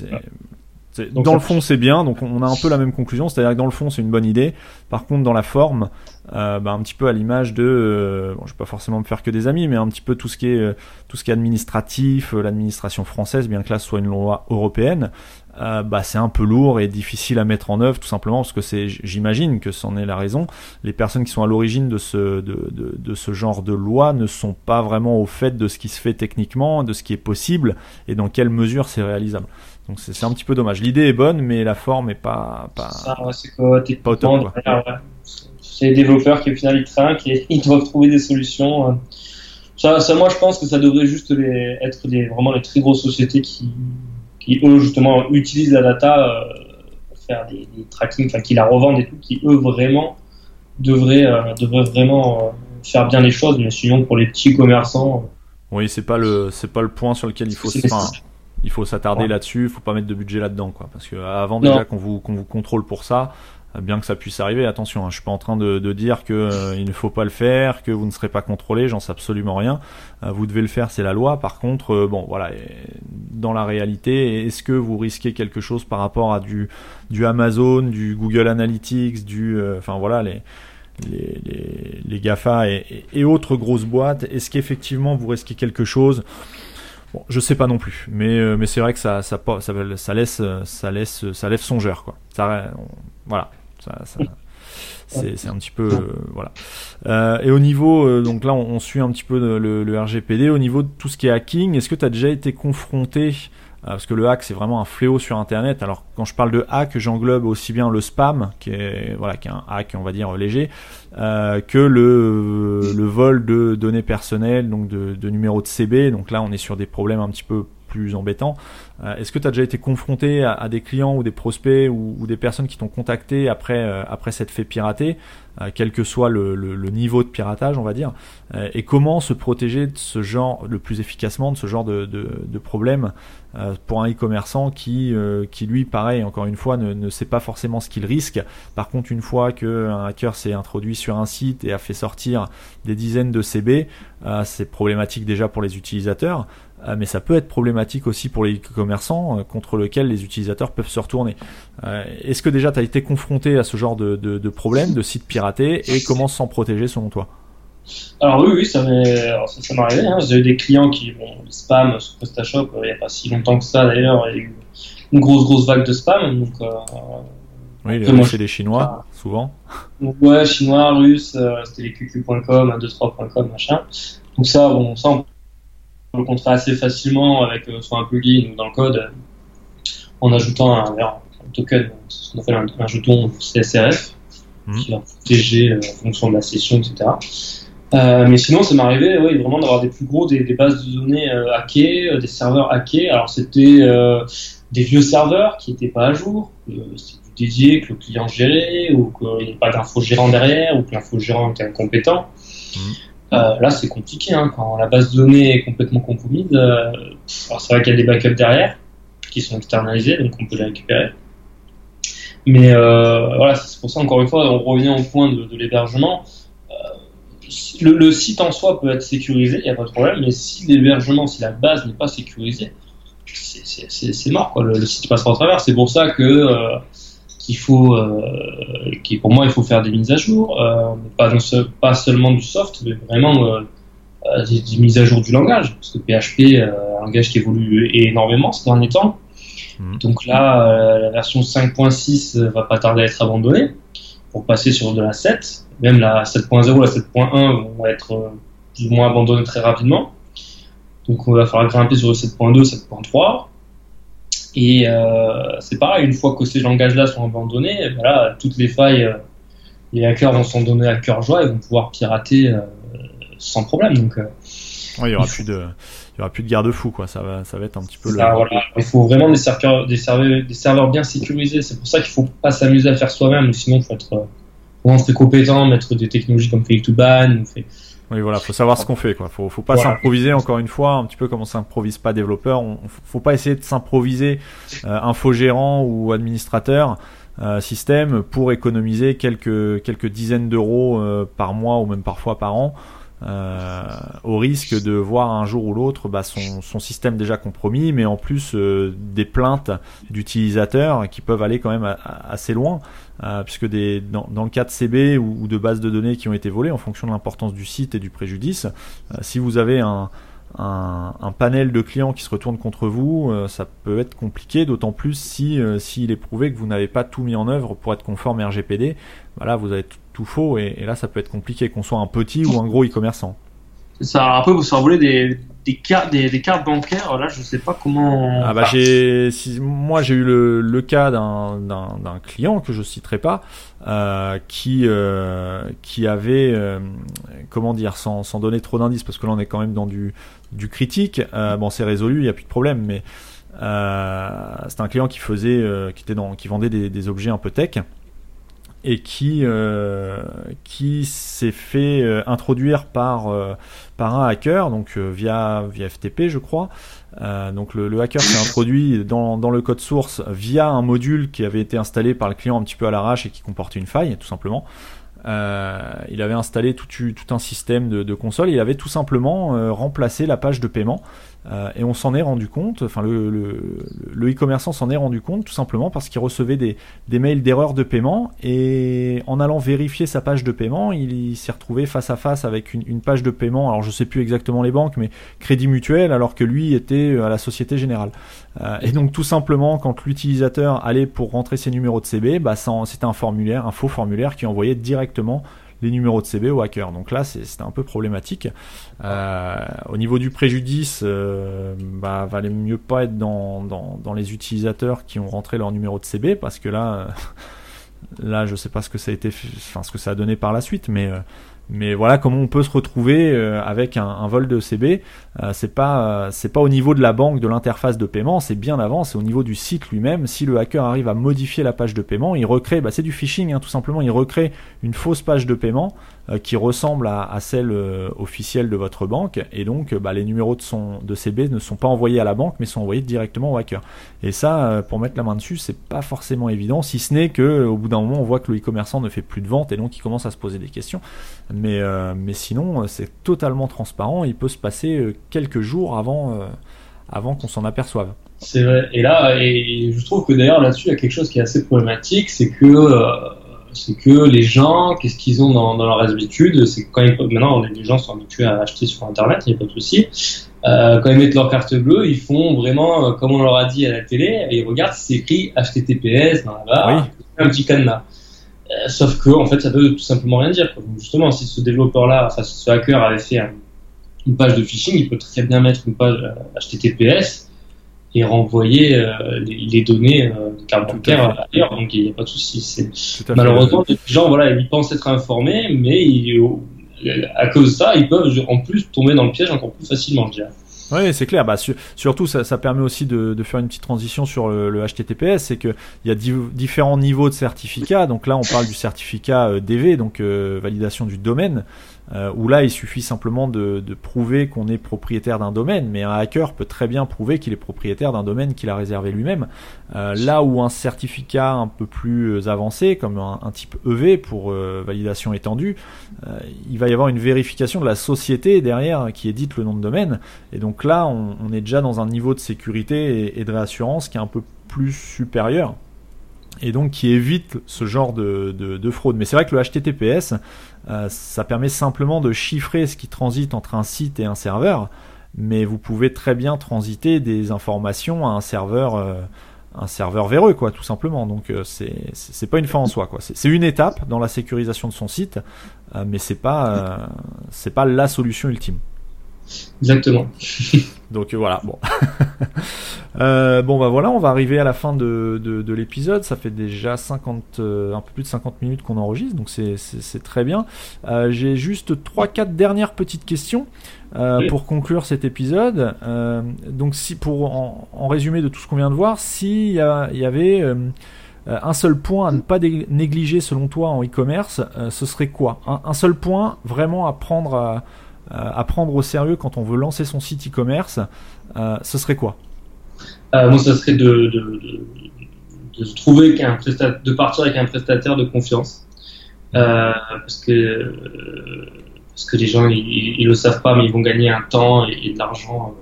dans le fond, c'est bien, donc on a un peu la même conclusion, c'est-à-dire que dans le fond, c'est une bonne idée. Par contre, dans la forme, euh, bah, un petit peu à l'image de, euh, bon, je vais pas forcément me faire que des amis, mais un petit peu tout ce qui est euh, tout ce qui est administratif, euh, l'administration française, bien que là ce soit une loi européenne, bah c'est un peu lourd et difficile à mettre en œuvre, tout simplement parce que c'est, j'imagine que c'en est la raison. Les personnes qui sont à l'origine de ce de, de, de ce genre de loi ne sont pas vraiment au fait de ce qui se fait techniquement, de ce qui est possible et dans quelle mesure c'est réalisable. Donc c'est un petit peu dommage. L'idée est bonne, mais la forme est pas pas, c'est pas les développeurs qui au final ils trinquent et ils doivent trouver des solutions. Ça, ça, moi je pense que ça devrait juste les, être des, vraiment les très grosses sociétés qui, qui eux justement utilisent la data euh, pour faire des, des tracking, enfin qui la revendent et tout, qui eux vraiment devraient, euh, devraient vraiment euh, faire bien les choses, mais sinon pour les petits commerçants. Oui, c'est pas le c'est pas le point sur lequel il faut il faut s'attarder là-dessus, il faut pas mettre de budget là-dedans, quoi. Parce que avant déjà qu'on vous, qu'on vous contrôle pour ça, bien que ça puisse arriver, attention, hein, je suis pas en train de, dire que euh, il ne faut pas le faire, que vous ne serez pas contrôlé, j'en sais absolument rien. Euh, vous devez le faire, c'est la loi. Par contre, bon, voilà, dans la réalité, est-ce que vous risquez quelque chose par rapport à du, du Amazon, du Google Analytics, du, enfin voilà, les les, les, les GAFA et, autres grosses boîtes, est-ce qu'effectivement vous risquez quelque chose? Bon, je sais pas non plus, mais euh, mais c'est vrai que ça ça, ça ça laisse ça laisse ça lève songeur quoi. Ça voilà, c'est un petit peu euh, voilà. Euh, et au niveau euh, donc là on, suit un petit peu le, RGPD au niveau de tout ce qui est hacking. Est-ce que tu as déjà été confronté parce que le hack c'est vraiment un fléau sur internet. Alors quand je parle de hack, j'englobe aussi bien le spam qui est voilà qui est un hack on va dire léger que le vol de données personnelles donc de numéros de CB. Donc là on est sur des problèmes un petit peu plus embêtants. Euh, est-ce que tu as déjà été confronté à, des clients ou des prospects ou, des personnes qui t'ont contacté après euh, après s'être fait pirater, euh, quel que soit le, niveau de piratage, on va dire, et comment se protéger de ce genre le plus efficacement de ce genre de, de, de problème pour un e-commerçant qui qui lui, pareil, encore une fois, ne, ne sait pas forcément ce qu'il risque. Par contre, une fois qu'un hacker s'est introduit sur un site et a fait sortir des dizaines de CB, c'est problématique déjà pour les utilisateurs. Euh, mais ça peut être problématique aussi pour les commerçants euh, contre lesquels les utilisateurs peuvent se retourner. Euh, est-ce que déjà tu as été confronté à ce genre de, de, de problème, de sites piratés, et comment s'en protéger selon toi? Alors oui, oui, ça m'est ça, arrivé. Hein. J'ai eu des clients qui bon, spam sur PrestaShop il n'y a pas si longtemps que ça d'ailleurs. Il y a eu une grosse grosse vague de spam. Donc, euh, oui, les c'est des Chinois, souvent. ouais, Chinois, Russes, c'était les qq.com, 23.com, machin. Donc ça, bon, ça on le contrer assez facilement avec euh, soit un plugin ou dans le code en ajoutant un, token, ce qu'on appelle un, jeton CSRF mmh. qui va protéger euh, en fonction de la session, etc. Euh, mais sinon, ça m'est arrivé oui, vraiment d'avoir des plus gros, des, bases de données hackées, des serveurs hackés. Alors, c'était des vieux serveurs qui n'étaient pas à jour, c'était du dédié que le client gérait, ou qu'il n'y ait pas d'infogérant derrière, ou que l'infogérant était incompétent. Mmh. Euh, là, c'est compliqué hein, quand la base de données est complètement compromise. Euh, alors c'est vrai qu'il y a des backups derrière qui sont externalisés, donc on peut les récupérer. Mais euh, voilà, c'est pour ça encore une fois, on revient au point de, l'hébergement. Le, site en soi peut être sécurisé, il n'y a pas de problème, mais si l'hébergement, si la base n'est pas sécurisée, c'est mort, quoi. Le, le, site passera au travers. C'est pour ça que qu'il faut, qui pour moi, il faut faire des mises à jour, pas, pas seulement du soft, mais vraiment des, mises à jour du langage, parce que PHP, un langage qui évolue énormément ces derniers temps. Mmh. Donc là, la version 5.6 va pas tarder à être abandonnée pour passer sur de la 7. Même la 7.0, la 7.1 vont être plus ou moins abandonnés très rapidement. Donc on va falloir grimper sur le 7.2, 7.3. Et euh, c'est pareil, une fois que ces langages-là sont abandonnés, voilà, ben toutes les failles, euh, les hackers vont s'en donner à cœur joie et vont pouvoir pirater euh, sans problème. Donc, il y aura plus de, il y aura plus de garde-fou, quoi. Ça va, ça va être un petit peu. le... voilà. Il faut vraiment des serveurs, des serveurs, des serveurs bien sécurisés. C'est pour ça qu'il faut pas s'amuser à faire soi-même, sinon il faut être vraiment très compétent, mettre des technologies comme Fake to Ban ou fait oui, voilà, faut savoir ce qu'on fait, quoi. Faut, faut pas s'improviser, encore une fois, un petit peu comme on s'improvise pas développeur. On, faut pas essayer de s'improviser euh, infogérant ou administrateur euh, système pour économiser quelques quelques dizaines d'euros euh, par mois ou même parfois par an. Euh, au risque de voir un jour ou l'autre bah, son, son, système déjà compromis, mais en plus euh, des plaintes d'utilisateurs qui peuvent aller quand même assez loin, euh, puisque des, dans, le cas de CB ou, ou, de bases de données qui ont été volées, en fonction de l'importance du site et du préjudice, si vous avez un, un, panel de clients qui se retournent contre vous, ça peut être compliqué, d'autant plus si s'il est prouvé que vous n'avez pas tout mis en œuvre pour être conforme RGPD. Voilà, vous avez tout faux et, là ça peut être compliqué qu'on soit un petit ou un gros e-commerçant. Ça, après vous survolez des, des cartes des, cartes bancaires là je sais pas comment ah bah j'ai moi j'ai eu le, le cas d'un, d'un, client que je citerai pas euh, qui euh, qui avait euh, comment dire sans, sans donner trop d'indices parce que là on est quand même dans du du critique bon c'est résolu il y a plus de problème mais c'est un client qui faisait qui était dans qui vendait des, des objets un peu tech et qui euh, qui s'est fait euh, introduire par euh, par un hacker donc via via FTP je crois. Donc le, le hacker s'est introduit dans, dans le code source via un module qui avait été installé par le client un petit peu à l'arrache et qui comportait une faille tout simplement euh, il avait installé tout, un système de, de, console. Il avait tout simplement euh, remplacé la page de paiement euh, et on s'en est rendu compte. Enfin, le, e-commerçant s'en est rendu compte tout simplement parce qu'il recevait des, mails d'erreur de paiement et en allant vérifier sa page de paiement, il, s'est retrouvé face à face avec une, page de paiement. Alors, je sais plus exactement les banques, mais Crédit Mutuel, alors que lui était à la Société Générale. Et donc, tout simplement, quand l'utilisateur allait pour rentrer ses numéros de CB, bah, c'était un formulaire, un faux formulaire qui envoyait directement les numéros de CB au hacker. Donc là, c'était un peu problématique. Euh, au niveau du préjudice, euh, bah, valait mieux pas être dans, dans, les utilisateurs qui ont rentré leur numéro de CB parce que là, là, je sais pas ce que ça a été, enfin ce que ça a donné par la suite, mais euh, mais voilà comment on peut se retrouver euh, avec un, vol de CB. Euh, c'est pas c'est pas au niveau de la banque, de l'interface de paiement, c'est bien avant, c'est au niveau du site lui-même. Si le hacker arrive à modifier la page de paiement, il recrée, bah c'est du phishing hein, tout simplement, il recrée une fausse page de paiement euh, qui ressemble à, celle euh, officielle de votre banque et donc bah, les numéros de, son, de CB ne sont pas envoyés à la banque mais sont envoyés directement au hacker. Et ça, euh, pour mettre la main dessus, c'est pas forcément évident, si ce n'est que au bout d'un moment, on voit que le e-commerçant ne fait plus de vente et donc il commence à se poser des questions. Mais, mais sinon, c'est totalement transparent. Il peut se passer quelques jours avant, avant qu'on s'en aperçoive. C'est vrai. Et là, et je trouve que d'ailleurs là-dessus, il y a quelque chose qui est assez problématique, c'est que c'est que les gens, qu'est-ce qu'ils ont dans, leur habitude C'est quand ils, maintenant les gens sont habitués à acheter sur Internet, il n'y a pas de souci. Euh, quand ils mettent leur carte bleue, ils font vraiment euh, comme on leur a dit à la télé, et ils regardent si c'est écrit HTTPS dans la barre, un petit cadenas. Euh, sauf que en fait, ça veut tout simplement rien dire. justement, si ce développeur-là, enfin ce hacker avait fait une page de phishing, il peut très bien mettre une page HTTPS et renvoyer euh, les, données euh, de carte bancaire ailleurs, donc il n'y a pas de souci. Malheureusement, les gens, voilà, ils pensent être informés, mais à cause de ça, ils peuvent en plus tomber dans le piège encore plus facilement, je dirais. Oui, c'est clair. Bah, surtout, ça, ça, permet aussi de, de, faire une petite transition sur le, le HTTPS. C'est qu'il y a différents niveaux de certificats. Donc là, on parle du certificat euh, DV, donc validation du domaine euh, où là il suffit simplement de, prouver qu'on est propriétaire d'un domaine, mais un hacker peut très bien prouver qu'il est propriétaire d'un domaine qu'il a réservé lui-même. Euh, là où un certificat un peu plus avancé, comme un, type EV pour euh, validation étendue, euh, il va y avoir une vérification de la société derrière qui édite le nom de domaine, et donc là on, est déjà dans un niveau de sécurité et, et de réassurance qui est un peu plus supérieur. et donc qui évite ce genre de, de, fraude. Mais c'est vrai que le HTTPS, euh, ça permet simplement de chiffrer ce qui transite entre un site et un serveur, mais vous pouvez très bien transiter des informations à un serveur, euh, un serveur véreux, quoi, tout simplement. Donc euh, c'est pas une fin en soi, quoi. C'est une étape dans la sécurisation de son site, mais c'est pas c'est pas la solution ultime. Exactement. Donc euh, voilà, bon. euh, bon bah voilà, on va arriver à la fin de, de, de l'épisode. Ça fait déjà 50, euh, un peu plus de 50 minutes qu'on enregistre, donc c'est très bien. J'ai juste 3-4 dernières petites questions pour conclure cet épisode. donc si pour en, en, résumé de tout ce qu'on vient de voir, s'il y, y, avait un seul point à ne pas négliger selon toi en e-commerce, ce serait quoi? Un, un, seul point vraiment à prendre à à prendre au sérieux quand on veut lancer son site e-commerce, euh, ce serait quoi? Euh, Moi, ce serait de, de, trouver qu'un de partir avec un prestataire de confiance. parce que parce que les gens ils, le savent pas mais ils vont gagner un temps et, de l'argent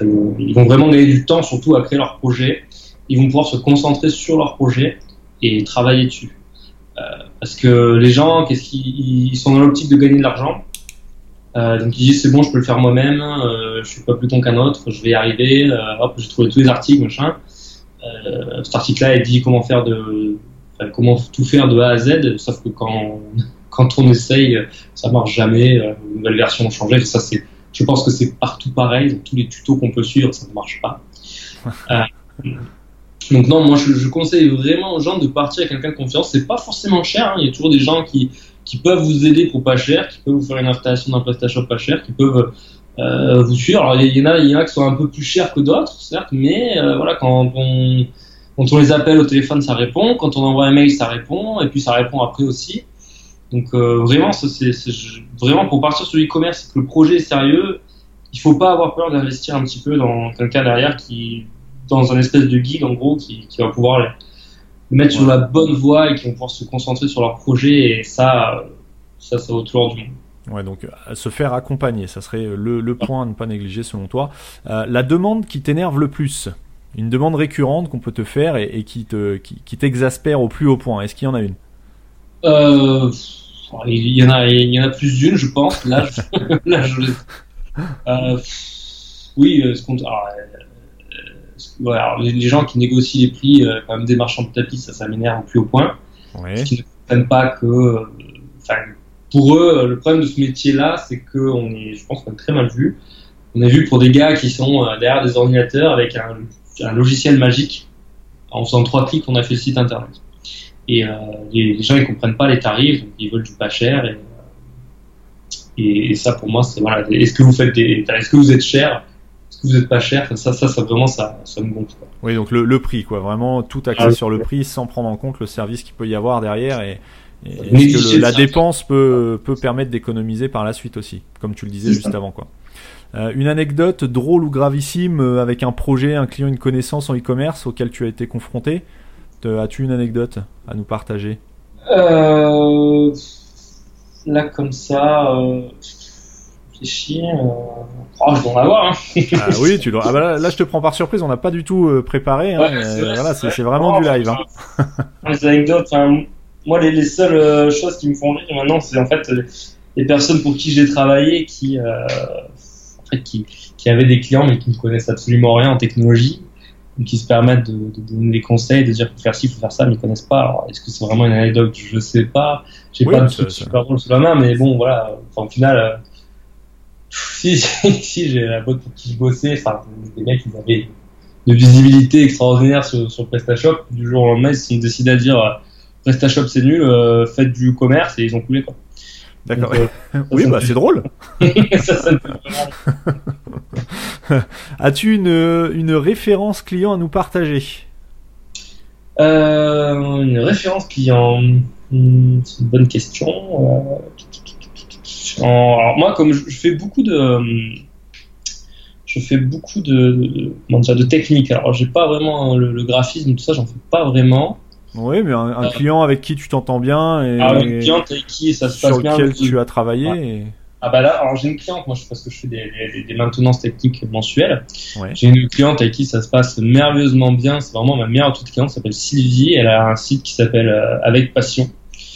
ils vont vraiment gagner du temps surtout à créer leur projet. Ils vont pouvoir se concentrer sur leur projet et travailler dessus. Parce que les gens qu'est-ce qu'ils sont dans l'optique de gagner de l'argent euh, donc il dit c'est bon, je peux le faire moi-même, euh, je suis pas plus con qu'un autre, je vais y arriver. Euh, hop, j'ai trouvé tous les articles, machin. Euh, cet article-là, il dit comment faire de, enfin, comment tout faire de A à Z. Sauf que quand quand on essaye, ça marche jamais. Euh, une nouvelle version changée. Ça c'est, je pense que c'est partout pareil. Dans tous les tutos qu'on peut suivre, ça ne marche pas. donc non, moi je, je, conseille vraiment aux gens de partir avec quelqu'un de confiance. C'est pas forcément cher. Hein. Il y a toujours des gens qui qui peuvent vous aider pour pas cher, qui peuvent vous faire une installation d'un PrestaShop pas cher, qui peuvent euh, vous suivre. Alors il y, en a, il y en a qui sont un peu plus chers que d'autres, certes, mais euh, voilà, quand on, les appelle au téléphone, ça répond. Quand on envoie un mail, ça répond, et puis ça répond après aussi. Donc euh, vraiment, vraiment pour partir sur l'e-commerce, que le projet est sérieux, il faut pas avoir peur d'investir un petit peu dans quelqu'un derrière dans un espèce de guide en gros, qui, qui va pouvoir mettre sur la bonne voie et qui vont pouvoir se concentrer sur leur projet et ça, ça, ça vaut toujours du monde. Ouais, donc euh, se faire accompagner, ça serait le, le point à ne pas négliger selon toi. Euh, la demande qui t'énerve le plus, une demande récurrente qu'on peut te faire et, et qui te qui, t'exaspère au plus haut point. Est-ce qu'il y en a une? Euh, Il y en a, il y en a plus d'une, je pense. Là, je, là, je, euh, oui, ce qu'on, alors, les, gens qui négocient les prix, euh, quand même des marchands de tapis, ça, ça m'énerve au plus haut point. Qu'ils ne comprennent pas que, euh, enfin, pour eux, le problème de ce métier-là, c'est qu'on est, je pense qu'on est très mal vu. On est vu pour des gars qui sont euh, derrière des ordinateurs avec un, un, logiciel magique. En faisant trois clics, on a fait le site internet. Et euh, les, gens ils comprennent pas les tarifs, donc ils veulent du pas cher. Et, et, et ça, pour moi, c'est voilà. Est-ce que vous faites des, est-ce que vous êtes cher? Est-ce que vous n'êtes pas cher ça, ça, ça, vraiment, ça, ça me gonfle. Oui, donc le, le, prix, quoi. Vraiment tout axé ah sur le prix sans prendre en compte le service qu'il peut y avoir derrière et, et que la dépense peut, peut permettre d'économiser par la suite aussi, comme tu le disais juste avant, quoi. Euh, une anecdote drôle ou gravissime euh, avec un projet, un client, une connaissance en e-commerce auquel tu as été confronté As-tu une anecdote à nous partager? Euh, Là, comme ça, réfléchir. Euh... Oh, je dois en avoir. Hein. ah oui, tu dois. Ah bah là, je te prends par surprise. On n'a pas du tout euh, préparé. Hein, voilà, c'est vraiment du live. Hein. les anecdotes. Enfin, moi, les, les seules euh, choses qui me font rire maintenant, c'est en fait les personnes pour qui j'ai travaillé, qui, euh, en fait, qui, qui avaient des clients mais qui ne connaissent absolument rien en technologie qui se permettent de, de, donner des conseils, de dire faut faire ci, faut faire ça, mais ils connaissent pas. est-ce que c'est vraiment une anecdote? Je sais pas. J'ai pas de truc super drôle sous la main, mais bon, voilà. Enfin, au final, si, si, j'ai la boîte pour qui je bossais, enfin, des mecs, ils avaient de visibilité extraordinaire sur, sur PrestaShop. Du jour au lendemain, ils se sont décidés à dire euh, PrestaShop c'est nul, euh, faites du commerce et ils ont coulé quoi. D'accord. Euh, oui, bah c'est drôle. ça, ça As-tu une, une référence client à nous partager? Euh, Une référence client, hmm, c'est une bonne question alors moi, comme je, fais beaucoup de, je fais beaucoup de, de, de technique. Alors, j'ai pas vraiment le, graphisme, tout ça, j'en fais pas vraiment. Oui, mais un, euh, client avec qui tu t'entends bien et, ah, un client avec qui ça se passe sur lequel tu as travaillé. Ah bah là, alors j'ai une cliente, moi je parce que je fais des, des, des maintenances techniques mensuelles. J'ai une cliente avec qui ça se passe merveilleusement bien. C'est vraiment ma meilleure toute cliente, s'appelle Sylvie. Elle a un site qui s'appelle euh, Avec Passion.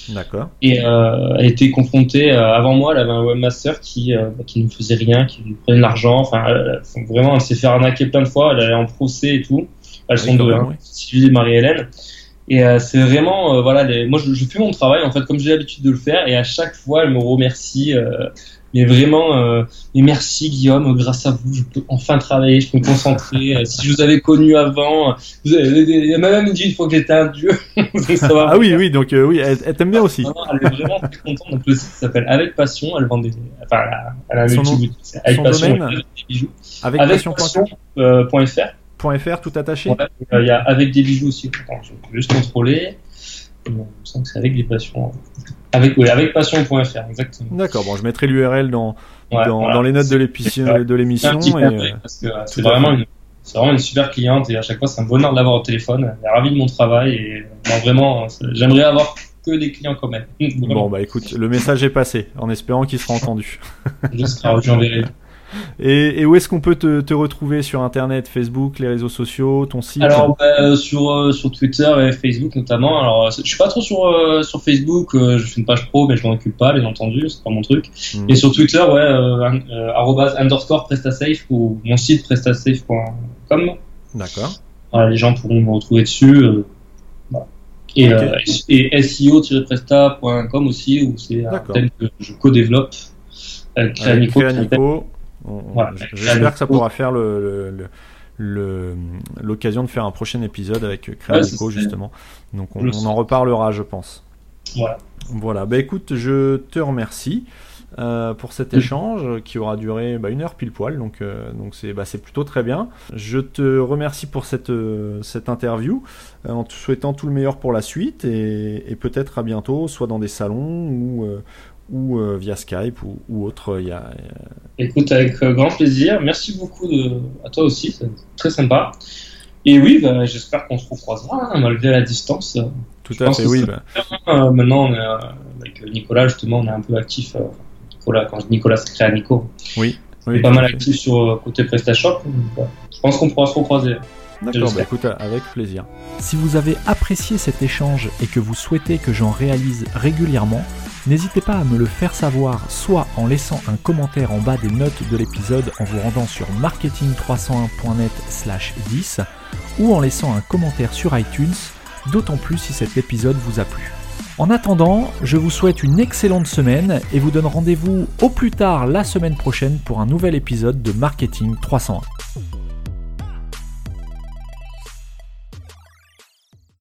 D'accord. Et euh, elle était confrontée euh, avant moi, elle avait un webmaster qui bah, qui ne faisait rien, qui lui prenait de l'argent. Enfin, vraiment, elle s'est fait arnaquer plein de fois. Elle allait en procès et tout. Elles sont deux, hein, Sylvie et Marie-Hélène. Et euh, c'est vraiment, euh, voilà, les... moi je, je, fais mon travail en fait comme j'ai l'habitude de le faire et à chaque fois elle me remercie. Euh, mais vraiment, mais merci Guillaume, grâce à vous, je peux enfin travailler, je peux me concentrer. si je vous avais connu avant, vous avez, elle m'a même dit une fois que j'étais un dieu. ah oui, oui, donc oui, elle, t'aime bien aussi. elle est vraiment très contente. Donc le site s'appelle Avec Passion, elle vend des, enfin, elle a, un multi Avec Passion, domaine, des bijoux. Avec, avec passion.fr. .fr tout attaché Il y a avec des bijoux aussi. Attends, je vais juste contrôler. Il me semble que c'est avec des passions. Avec, oui, avec passion.fr, exactement. D'accord, bon, je mettrai l'URL dans, dans, dans, les notes de l'émission. Que c'est vraiment vraiment une super cliente et à chaque fois c'est un bonheur de l'avoir au téléphone. Elle est ravie de mon travail et vraiment, j'aimerais avoir que des clients comme elle. Bon bah écoute, le message est passé en espérant qu'il sera entendu. J'espère, j'enverrai. Et, et, où est-ce qu'on peut te, te, retrouver sur Internet, Facebook, les réseaux sociaux, ton site? Alors bah, sur euh, sur Twitter et Facebook notamment. Alors je suis pas trop sur euh, sur Facebook. Euh, je fais une page pro, mais je m'en occupe pas, bien entendu, c'est pas mon truc. Hmm. Et sur Twitter, ouais, arrobase underscore prestasafe ou mon site prestasafe.com. D'accord. Voilà, les gens pourront me retrouver dessus. Voilà. Et, et SEO-presta.com aussi, où c'est un thème que je co-développe avec J'espère que ça pourra faire le, l'occasion de faire un prochain épisode avec Créanico justement. Donc on, en reparlera, je pense. Voilà. Voilà. Bah écoute, je te remercie. Euh, pour cet échange qui aura duré bah, une heure pile poil, donc euh, donc c'est bah, c'est plutôt très bien. Je te remercie pour cette euh, cette interview, en te souhaitant tout le meilleur pour la suite et, et peut-être à bientôt, soit dans des salons ou ou euh, via Skype ou, ou autre. Il y a, euh, Écoute, avec euh, grand plaisir. Merci beaucoup de, à toi aussi, c'est très sympa. Et oui, bah, j'espère qu'on se recroisera, hein, malgré la distance. Tout à fait, oui. Bah. maintenant, on est, avec Nicolas, justement, on est un peu actif. Nicolas, quand je dis Nicolas, c'est créé à Nico. Oui. on est pas mal actif sur côté PrestaShop. je pense qu'on pourra se recroiser. D'accord, bah, écoute, avec plaisir. Si vous avez apprécié cet échange et que vous souhaitez que j'en réalise régulièrement, N'hésitez pas à me le faire savoir soit en laissant un commentaire en bas des notes de l'épisode en vous rendant sur marketing301.net slash 10 ou en laissant un commentaire sur iTunes, d'autant plus si cet épisode vous a plu. En attendant, je vous souhaite une excellente semaine et vous donne rendez-vous au plus tard la semaine prochaine pour un nouvel épisode de Marketing 301.